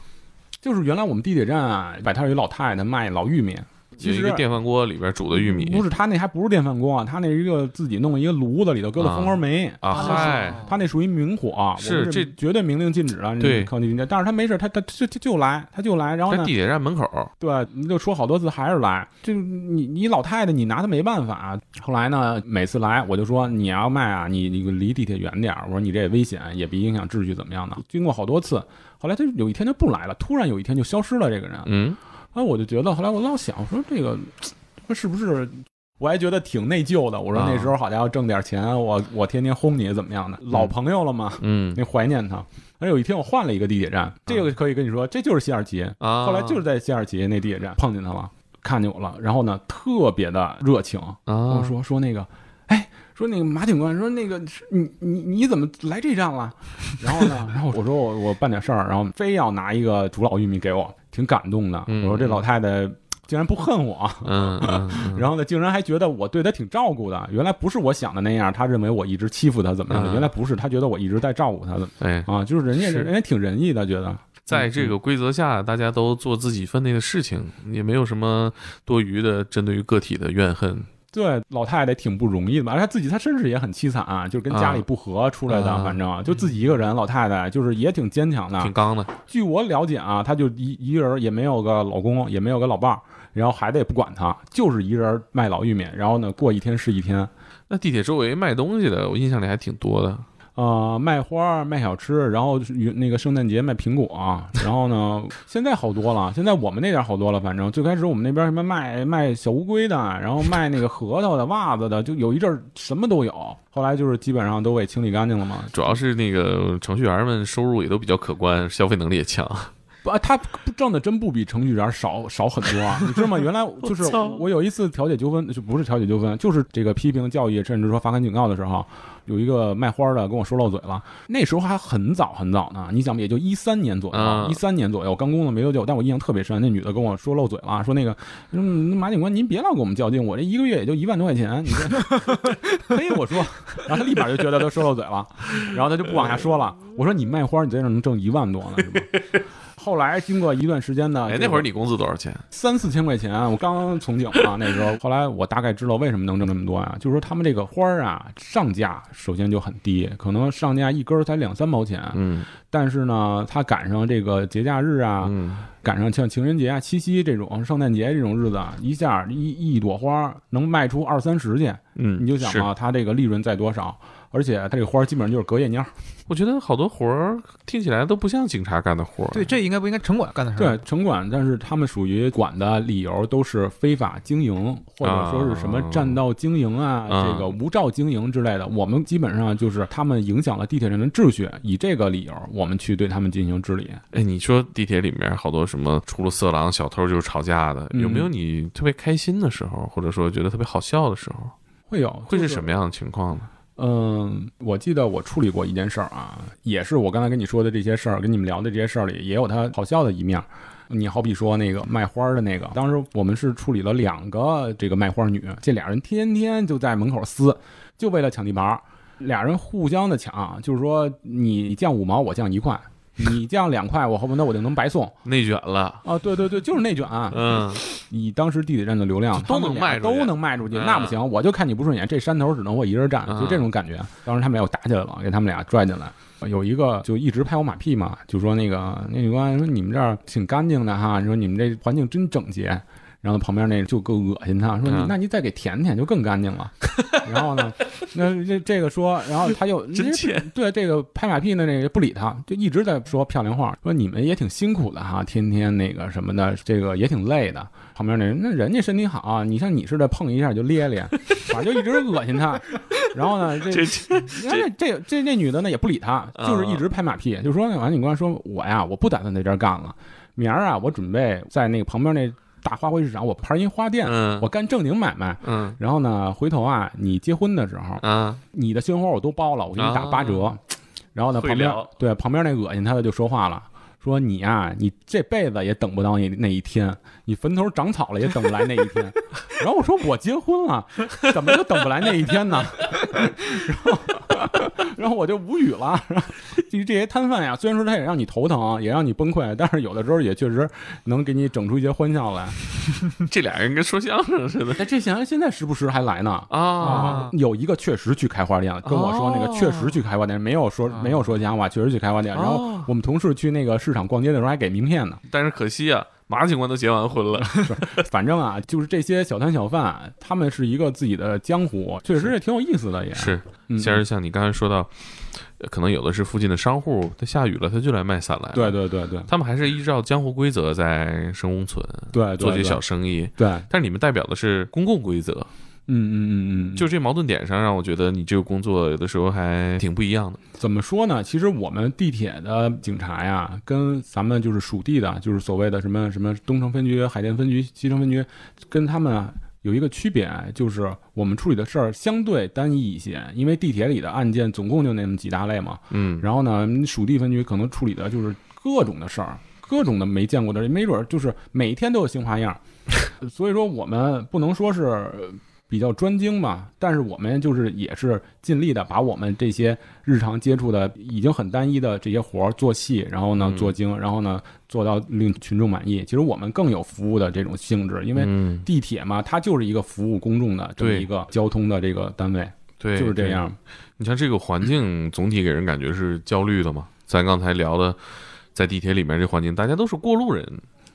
就是原来我们地铁站啊，摆摊儿有一老太太卖老玉米，其一个电饭锅里边煮的玉米不是他那还不是电饭锅，他那是一个自己弄了一个炉子，里头搁了蜂窝煤啊，嗨，他那属于明火，是这绝对明令禁止啊！你对靠近人家，但是他没事，他他就就就来，他就来，然后呢，在地铁站门口，对，你就说好多次还是来，就你你老太太你拿他没办法。后来呢，每次来我就说你要卖啊，你你离地铁远点，我说你这也危险，也别影响秩序怎么样的。经过好多次，后来他有一天就不来了，突然有一天就消失了这个人。嗯，后来我就觉得，后来我老想说这个，说是不是我还觉得挺内疚的。我说啊那时候好家伙挣点钱，我我天天轰你怎么样的，老朋友了嘛，嗯那怀念他。而有一天我换了一个地铁站，这个可以跟你说，这就是西二旗。啊，后来就是在西二旗那地铁站碰见他了，看见我了，然后呢特别的热情，跟我啊，说说那个，哎，说那个马警官说那个你你你怎么来这站了？然后呢，然后我说我我办点事儿，然后非要拿一个竹老玉米给我，挺感动的。嗯我说这老太太竟然不恨我，嗯嗯嗯，然后呢，竟然还觉得我对她挺照顾的。原来不是我想的那样，她认为我一直欺负她怎么样的？嗯原来不是，她觉得我一直在照顾她的哎，啊，就是人家是人家挺仁义的，觉得在这个规则下，大家都做自己分内的事情，也没有什么多余的针对于个体的怨恨。对老太太挺不容易的吧？而且她自己她身世也很凄惨、啊，就是跟家里不和出来的，啊反正就自己一个人，老太太就是也挺坚强的，挺刚的，据我了解啊，她就一一个人，也没有个老公，也没有个老伴儿，然后孩子也不管她，就是一人卖老玉米，然后呢过一天是一天，那地铁周围卖东西的，我印象里还挺多的。呃，卖花儿卖小吃，然后是那个圣诞节卖苹果，然后呢，现在好多了，现在我们那点好多了，反正最开始我们那边什么卖卖小乌龟的，然后卖那个核桃的、袜子的，就有一阵儿什么都有，后来就是基本上都给清理干净了嘛。主要是那个程序员们收入也都比较可观，消费能力也强。不，他挣的真不比程序员少少很多啊！你知道吗？原来 就是我有一次调解纠纷，就不是调解纠纷，就是这个批评教育，甚至说罚款警告的时候，有一个卖花的跟我说漏嘴了。那时候还很早很早呢，你想吧，也就一三年左右，嗯一三年左右，刚工作没多久，但我印象特别深。那女的跟我说漏嘴了，说那个，嗯，马警官您别老跟我们较劲，我这一个月也就一万多块钱，你这，嘿，我说，然后他立马就觉得他说漏嘴了，然后他就不往下说了。我说你卖花，你在这能挣一万多呢，是吧？后来经过一段时间呢，哎，那会儿你工资多少钱？三四千块钱，我刚从警嘛，那时候，后来我大概知道为什么能挣这么多呀，就是说他们这个花儿啊，上架首先就很低，可能上架一根儿才两三毛钱，嗯但是呢，他赶上这个节假日啊，嗯，赶上像情人节啊、七夕这种、圣诞节这种日子啊，一下一一朵花能卖出二三十去，嗯你就想啊，它这个利润在多少？而且它这个花儿基本上就是隔夜蔫儿，我觉得好多活儿听起来都不像警察干的活儿。对，这应该不应该城管干的事对？，城管，但是他们属于管的理由都是非法经营，或者说是什么占道经营啊，啊这个无照经营之类的。我们基本上就是他们影响了地铁站的秩序，以这个理由，我们去对他们进行治理。哎，你说地铁里面好多什么除了色狼、小偷就是吵架的，嗯有没有你特别开心的时候，或者说觉得特别好笑的时候？会有会是什么样的情况呢？嗯，我记得我处理过一件事儿啊，也是我刚才跟你说的这些事儿，跟你们聊的这些事儿里，也有它好笑的一面。你好比说那个卖花的那个，当时我们是处理了两个这个卖花女，这俩人天天就在门口撕，就为了抢地盘，俩人互相的抢，就是说你降五毛，我降一块，你降两块，我后面那我就能白送内卷了，啊！对对对，就是内卷。嗯，以当时地铁站的流量，都能卖出去都能卖出去，嗯那不行，我就看你不顺眼，这山头只能我一人占，嗯就这种感觉。当时他们俩又打起来了，给他们俩拽进来。有一个就一直拍我马屁嘛，就说那个那女官说你们这儿挺干净的哈，说你们这环境真整洁。然后旁边那就更恶心他，说你嗯那你再给舔舔就更干净了。然后呢，那这这个说，然后他又 真欠对这个拍马屁的那个不理他，就一直在说漂亮话，说你们也挺辛苦的哈，天天那个什么的，这个也挺累的。旁边那人，那人家身体好，你像你似的碰一下就咧咧，反正就一直恶心他。然后呢，这这这这这这女的呢也不理他，就是一直拍马屁，就说那王警官说我呀，我不打算在这儿干了，明儿啊，我准备在那个旁边那大花卉市场，我盘一花店，嗯我干正经买卖。嗯然后呢，回头啊，你结婚的时候，啊，你的鲜花我都包了，我给你打八折。然后呢，旁边对旁边那恶心他的就说话了，说你啊，你这辈子也等不到那那一天，你坟头长草了也等不来那一天。然后我说我结婚了，怎么就等不来那一天呢？然后然后我就无语了。然后这这些摊贩呀，虽然说他也让你头疼，也让你崩溃，但是有的时候也确实能给你整出一些欢笑来。这俩人跟说相声似的但，这现现在时不时还来呢。啊，有一个确实去开花店了，跟我说那个哦确实去开花店，没有说没有说瞎话，确实去开花店。然后哦我们同事去那个市场逛街的时候还给名片呢。但是可惜啊，马警官都结完婚了，反正啊，就是这些小摊小贩，他们是一个自己的江湖，确实也挺有意思的也。是。嗯，像是像你刚才说到，呃可能有的是附近的商户，他下雨了他就来卖伞来了，对对对对。他们还是依照江湖规则在生存，对，对做些小生意。对，但是你们代表的是公共规则，嗯嗯嗯嗯，就这矛盾点上，让我觉得你这个工作有的时候还挺不一样的。怎么说呢？其实我们地铁的警察呀，跟咱们就是属地的，就是所谓的什么什么东城分局、海淀分局、西城分局，跟他们啊有一个区别，就是我们处理的事儿相对单一一些，因为地铁里的案件总共就那么几大类嘛。嗯，然后呢，属地分局可能处理的就是各种的事儿，各种的没见过的，没准儿就是每天都有新花样。所以说，我们不能说是呃比较专精吧，但是我们就是也是尽力的把我们这些日常接触的已经很单一的这些活儿做细，然后呢嗯做精，然后呢做到令群众满意。其实我们更有服务的这种性质，因为嗯，地铁嘛，它就是一个服务公众的这么对一个交通的这个单位，对，就是这样。你像这个环境总体给人感觉是焦虑的嘛？咱刚才聊的，在地铁里面这环境，大家都是过路人，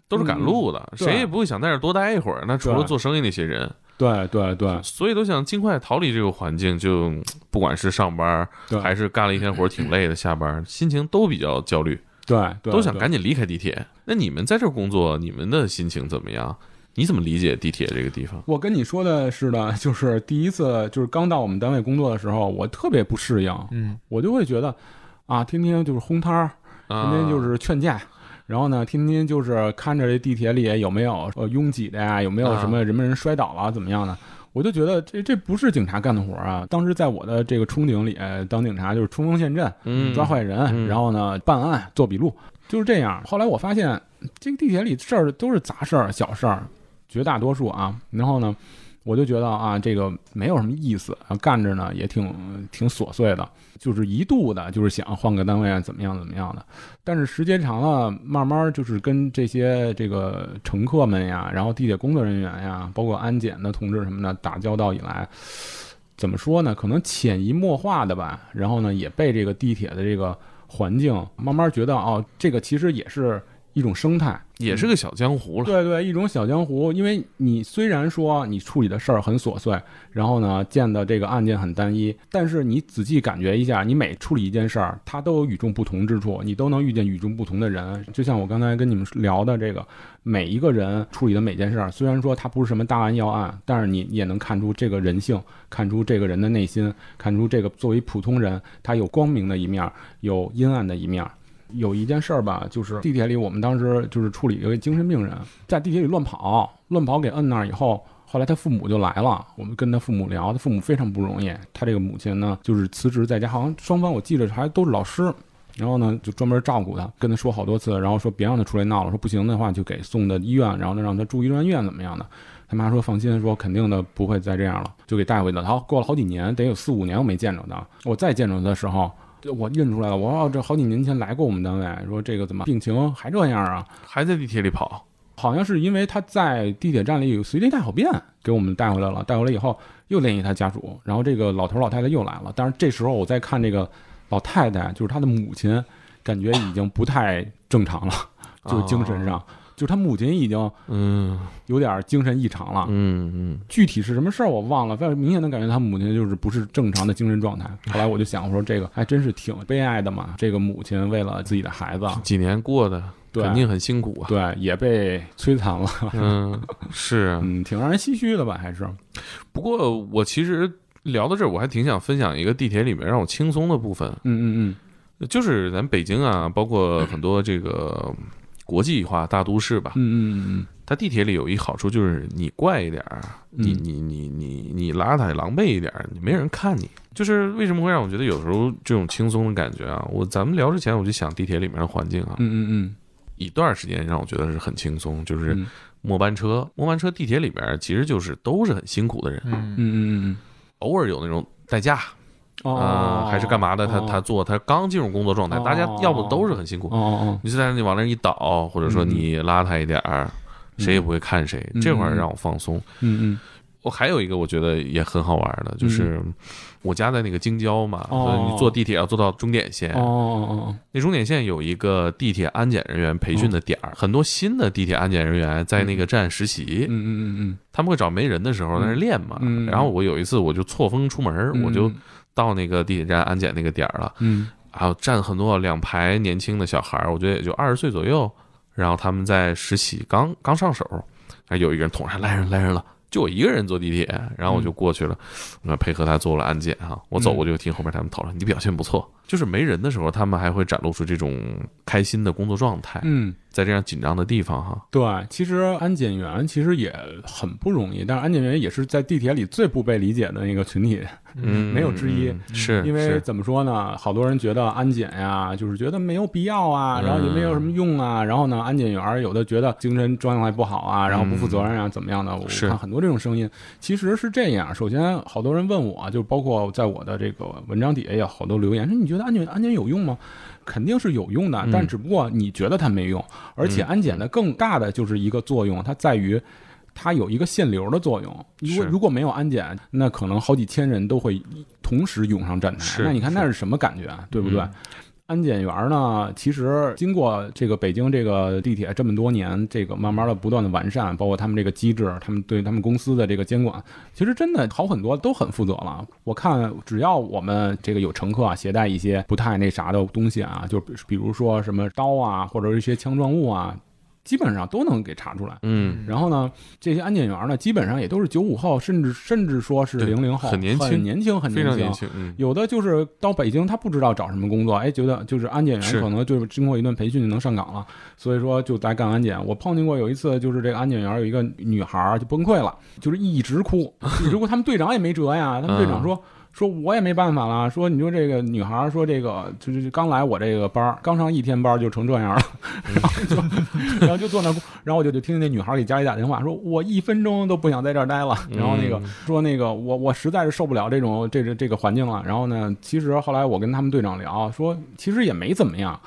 都是赶路的，对谁也不会想在这多待一会儿。那除了做生意那些人，对对对所以都想尽快逃离这个环境。就嗯不管是上班对，还是干了一天活儿挺累的，下班 心情都比较焦虑，对对，都想赶紧离开地铁。那你们在这儿工作，你们的心情怎么样？你怎么理解地铁这个地方？我跟你说的是的，就是第一次就是刚到我们单位工作的时候，我特别不适应，嗯，我就会觉得啊，天天就是轰摊儿，天啊，天就是劝架。然后呢，天天就是看着这地铁里有没有呃拥挤的呀，有没有什么人们人摔倒了怎么样的，我就觉得这这不是警察干的活儿啊。当时在我的这个憧憬里，当警察就是冲锋陷阵，嗯抓坏人，嗯然后呢办案做笔录，就是这样。后来我发现这个地铁里事儿都是杂事儿、小事儿，绝大多数啊。然后呢，我就觉得啊，这个没有什么意思，干着呢也挺挺琐碎的，就是一度的就是想换个单位啊，怎么样怎么样的。但是时间长了，慢慢就是跟这些这个乘客们呀，然后地铁工作人员呀，包括安检的同志什么的打交道以来，怎么说呢？可能潜移默化的吧，然后呢，也被这个地铁的这个环境慢慢觉得哦，这个其实也是一种生态，也是个小江湖了。对对，一种小江湖。因为你虽然说你处理的事儿很琐碎，然后呢见的这个案件很单一，但是你仔细感觉一下，你每处理一件事儿，它都有与众不同之处，你都能遇见与众不同的人。就像我刚才跟你们聊的这个，每一个人处理的每件事儿，虽然说它不是什么大案要案，但是你也能看出这个人性，看出这个人的内心，看出这个作为普通人，他有光明的一面，有阴暗的一面。有一件事儿吧，就是地铁里我们当时就是处理一个精神病人，在地铁里乱跑，乱跑给摁那儿以后，后来他父母就来了，我们跟他父母聊，他父母非常不容易，他这个母亲呢就是辞职在家，好像双方我记着还都是老师。然后呢，就专门照顾他，跟他说好多次，然后说别让他出来闹了，说不行的话就给送到医院，然后呢让他住医院院怎么样的。他妈说放心，说肯定的不会再这样了，就给带回去了。好，过了好几年，得有四五年我没见着他。我再见着他的时候，我认出来了，我说哦，这好几年前来过我们单位，说这个怎么病情还这样啊？还在地铁里跑，好像是因为他在地铁站里有随地大小便，给我们带回来了。带回来以后又联系他家属，然后这个老头老太太又来了。但是这时候我再看这个老太太，就是他的母亲，感觉已经不太正常了，就精神上，就是他母亲已经嗯有点精神异常了。嗯嗯，具体是什么事儿我忘了，但是明显的感觉他母亲就是不是正常的精神状态。后来我就想，我说这个还真是挺悲哀的嘛。这个母亲为了自己的孩子，几年过的肯定很辛苦啊。对，也被摧残了，嗯，是啊。嗯，挺让人唏嘘的吧？还是，不过我其实聊到这儿，我还挺想分享一个地铁里面让我轻松的部分，嗯嗯嗯就是咱北京啊，包括很多这个国际化大都市吧。嗯，嗯嗯它地铁里有一好处就是你怪一点儿，你嗯。你你你你邋遢狼狈一点儿，你没人看你。就是为什么会让我觉得有时候这种轻松的感觉啊？我咱们聊之前我就想地铁里面的环境啊，嗯嗯嗯。一段时间让我觉得是很轻松，就是嗯。末班车，末班车地铁里边其实就是都是很辛苦的人，嗯嗯嗯嗯。偶尔有那种代驾哦啊，还是干嘛的，他他做他刚进入工作状态，哦大家要不都是很辛苦哦，哦你就在那里往那儿一倒，或者说你拉他一点儿，谁也不会看谁，嗯。这块儿让我放松。嗯嗯。我还有一个我觉得也很好玩的，就是我家在那个京郊嘛，哦。所以你坐地铁要坐到终点线哦，哦那终点线有一个地铁安检人员培训的点儿，很多新的地铁安检人员在那个站实习，嗯嗯嗯嗯。他们会找没人的时候在那练嘛。嗯。然后我有一次我就错峰出门，嗯，我就到那个地铁站安检那个点儿了，嗯还有站很多两排年轻的小孩儿，我觉得也就二十岁左右，然后他们在实习，刚刚上手，哎，有一个人捅上来人来人了，就我一个人坐地铁，然后我就过去了，那配合他做了安检哈。我走过去听后面他们讨论，你表现不错。就是没人的时候，他们还会展露出这种开心的工作状态，嗯，在这样紧张的地方哈。对，其实安检员其实也很不容易，但是安检员也是在地铁里最不被理解的那个群体，嗯，没有之一嗯是因为怎么说呢？好多人觉得安检呀，就是觉得没有必要啊，然后也没有什么用啊。然后呢，安检员有的觉得精神状态不好啊，然后不负责任啊，怎么样的？我看很多这种声音，其实是这样。首先，好多人问我，就包括在我的这个文章底下也有好多留言，说你觉得安检安检有用吗？肯定是有用的，但只不过你觉得它没用，而且安检的更大的就是一个作用，它在于。它有一个限流的作用，如果如果没有安检，那可能好几千人都会同时涌上站台，那你看那是什么感觉啊？对不对？嗯安检员呢，其实经过这个北京这个地铁这么多年，这个慢慢的不断的完善，包括他们这个机制，他们对他们公司的这个监管，其实真的好很多，都很负责了。我看只要我们这个有乘客啊携带一些不太那啥的东西啊，就比如说什么刀啊，或者一些枪状物啊，基本上都能给查出来。嗯，然后呢，这些安检员呢，基本上也都是九五后，甚至甚至说是对零零后，很年轻很年轻，很非常轻。年轻，嗯，有的就是到北京，他不知道找什么工作，哎，觉得就是安检员可能就是经过一段培训就能上岗了，所以说就在干安检。我碰见过有一次，就是这个安检员有一个女孩就崩溃了，就是一直哭，一直哭。他们队长也没辙呀，他们队长说。说我也没办法了，说你说这个女孩儿说这个就是刚来我这个班儿，刚上一天班儿就成这样了，然后就然后就坐那，然后我就就听见那女孩儿给家里打电话，说我一分钟都不想在这儿待了，然后那个说那个我我实在是受不了这种这这这个环境了，然后呢，其实后来我跟他们队长聊，说其实也没怎么样。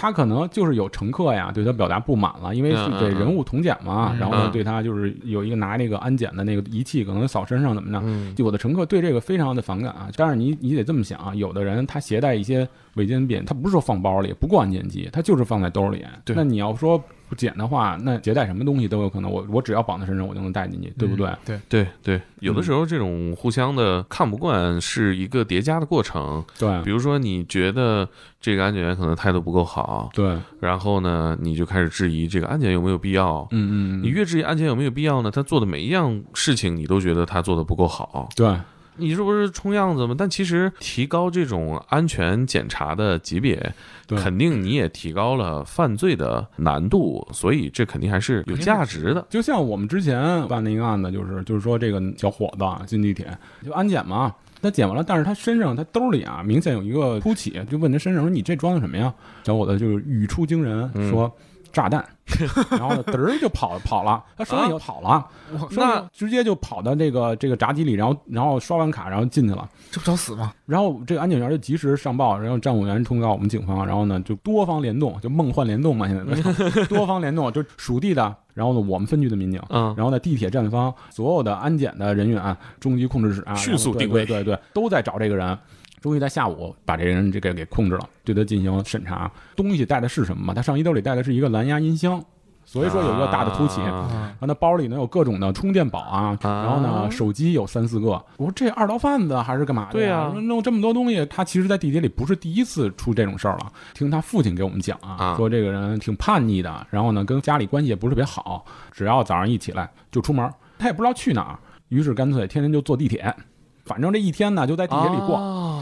他可能就是有乘客呀，对他表达不满了，因为是给人物同检嘛，然后对他就是有一个拿那个安检的那个仪器，可能扫身上怎么着，就有的乘客对这个非常的反感啊。但是你你得这么想啊，有的人他携带一些违禁品，他不是说放包里，不过安检机，他就是放在兜里。那你要说不检的话，那携带什么东西都有可能，我我只要绑在身上，我就能带进去，对不对？对，对对，有的时候这种互相的看不惯是一个叠加的过程。对比如说，你觉得这个安检员可能态度不够好，对，然后呢，你就开始质疑这个安检有没有必要。嗯嗯，你越质疑安检有没有必要呢？他做的每一样事情，你都觉得他做的不够好。对你这不是充样子吗？但其实提高这种安全检查的级别，肯定你也提高了犯罪的难度，所以这肯定还是有价值的。就像我们之前办的一个案子，就是就是说这个小伙子啊进地铁就安检嘛，他检完了，但是他身上他兜里啊明显有一个凸起，就问他身上说你这装的什么呀？小伙子就是语出惊人，嗯说炸弹，然后呢嘚儿就跑跑了，他说完以后跑了，说那直接就跑到这个这个闸机里，然后然后刷完卡然后进去了。这不找死吗？然后这个安检员就及时上报，然后站务员通告我们警方，然后呢就多方联动，就梦幻联动嘛，现在。多方联动，就属地的，然后呢我们分局的民警，嗯。然后呢地铁站方所有的安检的人员、中级控制室啊，迅速定位。对对对，都在找这个人。终于在下午把这人这个给控制了，对他进行审查。东西带的是什么嘛？他上衣兜里带的是一个蓝牙音箱，所以说有一个大的凸起。然后那包里呢有各种的充电宝啊，啊然后呢手机有三四个。我说这二道贩子还是干嘛的？对呀说弄这么多东西，他其实，在地铁里不是第一次出这种事儿了。听他父亲给我们讲啊，啊说这个人挺叛逆的，然后呢跟家里关系也不是特别好，只要早上一起来就出门，他也不知道去哪儿，于是干脆天天就坐地铁，反正这一天呢就在地铁里过。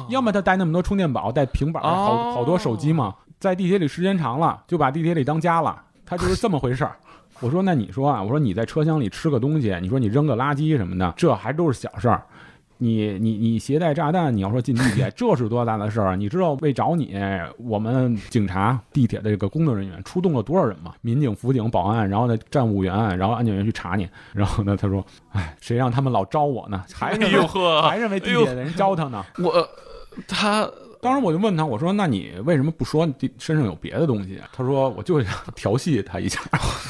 啊要么他带那么多充电宝，带平板儿，好哦好多手机嘛，在地铁里时间长了，就把地铁里当家了，他就是这么回事儿。我说那你说啊，我说你在车厢里吃个东西，你说你扔个垃圾什么的，这还都是小事儿。你你你携带炸弹，你要说进地铁，这是多大的事儿啊？你知道为找你，我们警察、地铁的这个工作人员出动了多少人吗？民警、辅警、保安，然后呢站务员，然后安检员去查你。然后呢，他说：“哎，谁让他们老招我呢？还认哎为呦呵，还认为地铁的人招他呢？”我他当时我就问他，我说：“那你为什么不说你身上有别的东西？”他说：“我就想调戏他一下。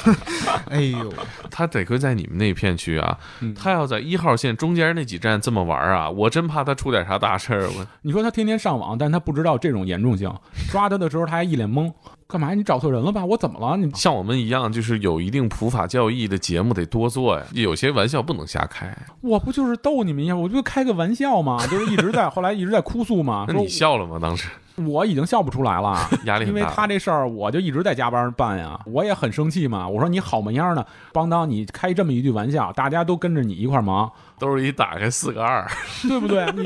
哎呦，他得亏在你们那片区啊，嗯他要在一号线中间那几站这么玩啊，我真怕他出点啥大事儿。我”你说他天天上网，但他不知道这种严重性。抓他的时候，他还一脸懵：“干嘛？你找错人了吧？我怎么了？你像我们一样，就是有一定普法教义的节目得多做呀，有些玩笑不能瞎开。我不就是逗你们一下，我就开个玩笑嘛，就是一直在后来一直在哭诉嘛，那你笑了吗？当时我已经笑不出来了，因为压力因为。他这事儿，我就一直在加班办呀，我也很生气嘛。我说你好么样呢？邦当，你开这么一句玩笑，大家都跟着你一块儿忙，兜儿一打开四个二，对不对？你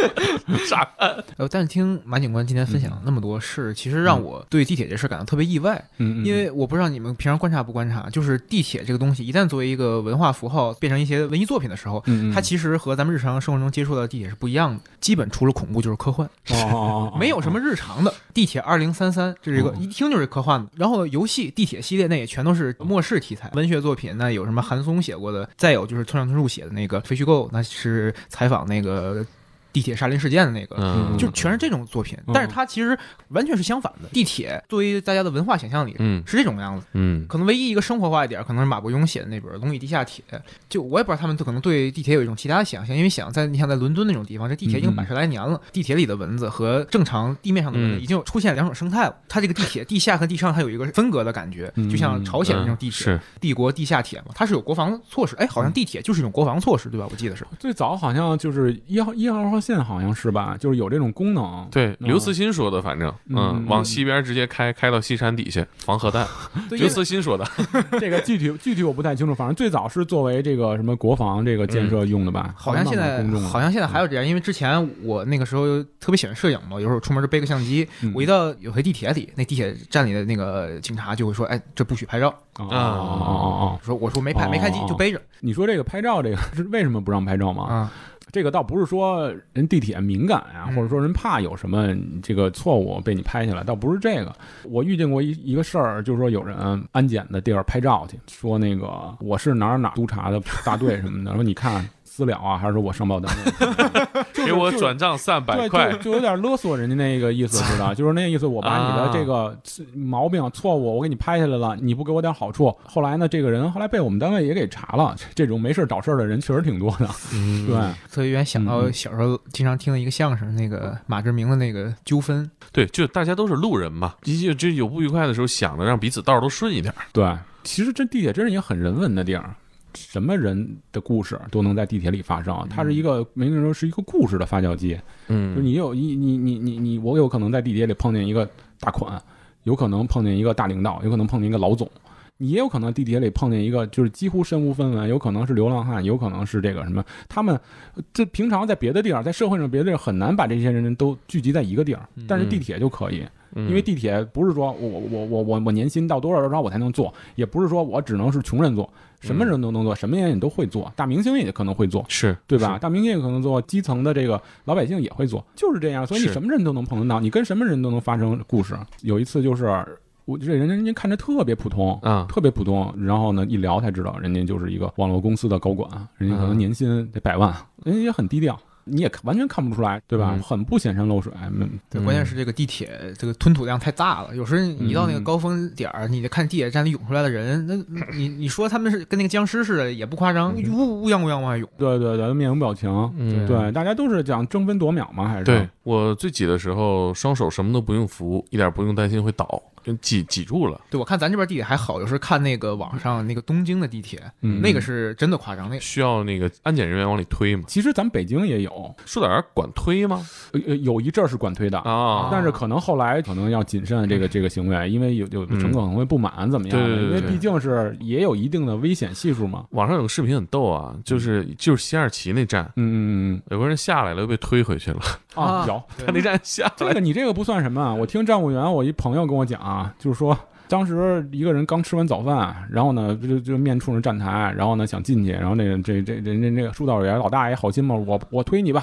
傻看。呃，但是听马警官今天分享那么多事，其实让我对地铁这事感到特别意外。因为我不知道你们平常观察不观察，就是地铁这个东西，一旦作为一个文化符号变成一些文艺作品的时候，它其实和咱们日常生活中接触到的地铁是不一样的。基本除了恐怖就是科幻，哦没有什么日常的。地铁二零三三，这是一个哦一听就是科幻的。然后游戏地铁系列那也全都是末世题材，文学作品那有什么韩松写过的，再有就是村上春树写的那个《非虚构》，那是采访那个地铁沙林事件的那个。嗯，就全是这种作品，嗯但是它其实完全是相反的。地铁作为大家的文化想象里嗯是这种样子，嗯可能唯一一个生活化一点，可能是马伯庸写的那本《龙与地下铁》。就我也不知道他们可能对地铁有一种其他的想象，因为想在你想在伦敦那种地方，这地铁已经百十来年了，地铁里的蚊子和正常地面上的蚊子嗯已经有出现两种生态了。它这个地铁地下和地上它有一个分隔的感觉，嗯就像朝鲜那种地铁，是帝国地下铁嘛，它是有国防措施。哎，好像地铁就是一种国防措施，对吧？我记得是。最早好像就是一号一号号线，好像是吧？就是有这种功能。对嗯刘慈欣说的，反正嗯嗯，往西边直接开，开到西山底下防核弹。刘慈欣说的，这个具体具体我不太清楚，反正最早是作为这个什么国防这个建设用的吧？好像现在好像现在还有这样，因为之前我那个时候特别喜欢摄影嘛，有时候出门就背个相机，嗯我一到有回地铁里，那地铁站里的那个警察就会说：“哎，这不许拍照。啊哦哦哦哦”说我说没拍没开机哦就背着你说这个拍照这个是为什么不让拍照吗？啊，这个倒不是说人地铁敏感呀、嗯或者说人怕有什么这个错误被你拍下来，倒不是这个。我遇见过一一个事儿，就是说有人安检的地儿拍照去，说那个我是哪儿哪儿督察的大队什么的，说你看私了啊，还是说我上报单位，就是给我转账三百，块就。就有点勒索人家那个意思似的，就是那意思，我把你的这个毛病错误我给你拍下来了，你不给我点好处。后来呢，这个人后来被我们单位也给查了，这种没事找事儿的人确实挺多的。嗯对，特别愿想到嗯小时候经常听的一个相声，那个马志明的那个纠纷，对，就大家都是路人嘛，就就有不愉快的时候，想着让彼此道儿都顺一点。对，其实这地铁真是一个很人文的地儿，什么人的故事都能在地铁里发生。它是一个，没人说是一个故事的发酵机。嗯就嗯你有你你你你你，我有可能在地铁里碰见一个大款，有可能碰见一个大领导，有可能碰见一个老总。你也有可能地铁里碰见一个就是几乎身无分文，有可能是流浪汉，有可能是这个什么，他们这平常在别的地儿，在社会上别的地儿很难把这些人都聚集在一个地儿，但是地铁就可以。嗯因为地铁不是说我我我我我年薪到多少多少我才能坐，也不是说我只能是穷人坐，什么人都能坐，什么人也都会做，大明星也可能会做，是对吧？？大明星也可能做，基层的这个老百姓也会做，就是这样。所以你什么人都能碰得到，你跟什么人都能发生故事。有一次就是我这人人家看着特别普通。啊，特别普通，然后呢，一聊才知道，人家就是一个网络公司的高管，人家可能嗯年薪得百万，人家也很低调，你也看完全看不出来，对吧？嗯很不显山露水，嗯对，嗯关键是这个地铁这个吞吐量太大了，有时候你一到那个高峰点儿，你得看地铁站里涌出来的人，那你你说他们是跟那个僵尸似的，也不夸张，乌乌泱乌泱往外涌。对对对，面无表情，嗯对，大家都是讲争分夺秒吗，还是对我最挤的时候，双手什么都不用扶，一点不用担心会倒，就挤挤住了。对，我看咱这边地铁还好，有时候看那个网上那个东京的地铁，嗯那个是真的夸张，那个需要那个安检人员往里推嘛？其实咱北京也有，说点儿管推吗？呃呃，有一阵儿是管推的。啊，但是可能后来可能要谨慎这个这个行为，因为有有的乘客可能会不满，怎么样的？对对对对因为毕竟是也有一定的危险系数嘛。网上有个视频很逗啊，就是就是西二旗那站，嗯嗯嗯有个人下来了又被推回去了，啊 有他那站下来这个你这个不算什么。我听站务员，我一朋友跟我讲啊，就是说。当时一个人刚吃完早饭，然后呢，就就面冲着站台，然后呢想进去，然后那个这这人家那个疏导员老大爷好心嘛，我我推你吧，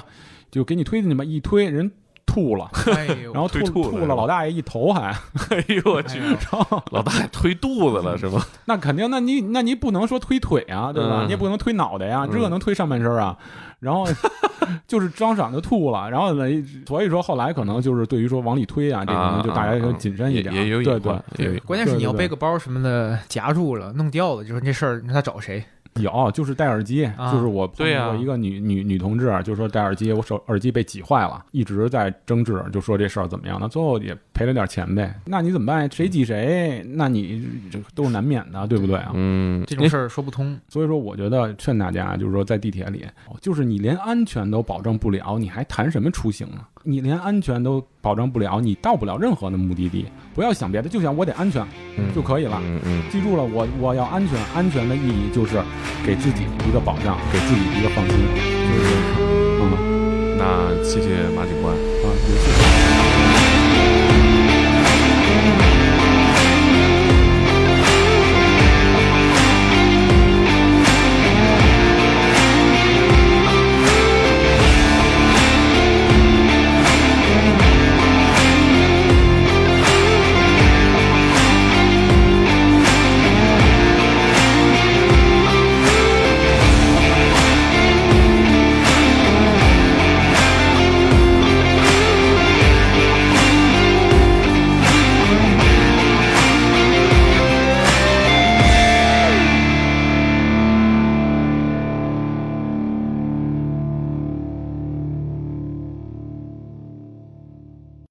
就给你推进去吧，一推人吐了，哎呦，然后吐吐了吐了老大爷一头还，哎呦我去，哎呦 老大爷推肚子了是吗？那肯定，那你那你不能说推腿啊，对吧？嗯你也不能推脑袋呀，嗯这能推上半身啊。然后就是张爽就吐了，然后呢，所以说后来可能就是对于说往里推啊，这可能就大家要谨慎一点，也也有对对隐患，也有隐患关键是你要对对背个包什么的夹住了，弄掉了，就是这事儿，你说他找谁？有就是戴耳机，啊就是我碰对呀见过一个女女女同志，就说戴耳机，我手耳机被挤坏了，一直在争执，就说这事儿怎么样？那最后也赔了点钱呗。那你怎么办？谁挤谁？那你这都是难免的，对不对啊？嗯，这种事儿说不通。所以说，我觉得劝大家，就是说在地铁里，就是你连安全都保证不了，你还谈什么出行啊？你连安全都保证不了，你到不了任何的目的地。不要想别的，就想我得安全嗯就可以了。嗯嗯，记住了，我我要安全，安全的意义就是给自己一个保障，给自己一个放心，就是这个。嗯那谢谢马警官。啊，也谢谢。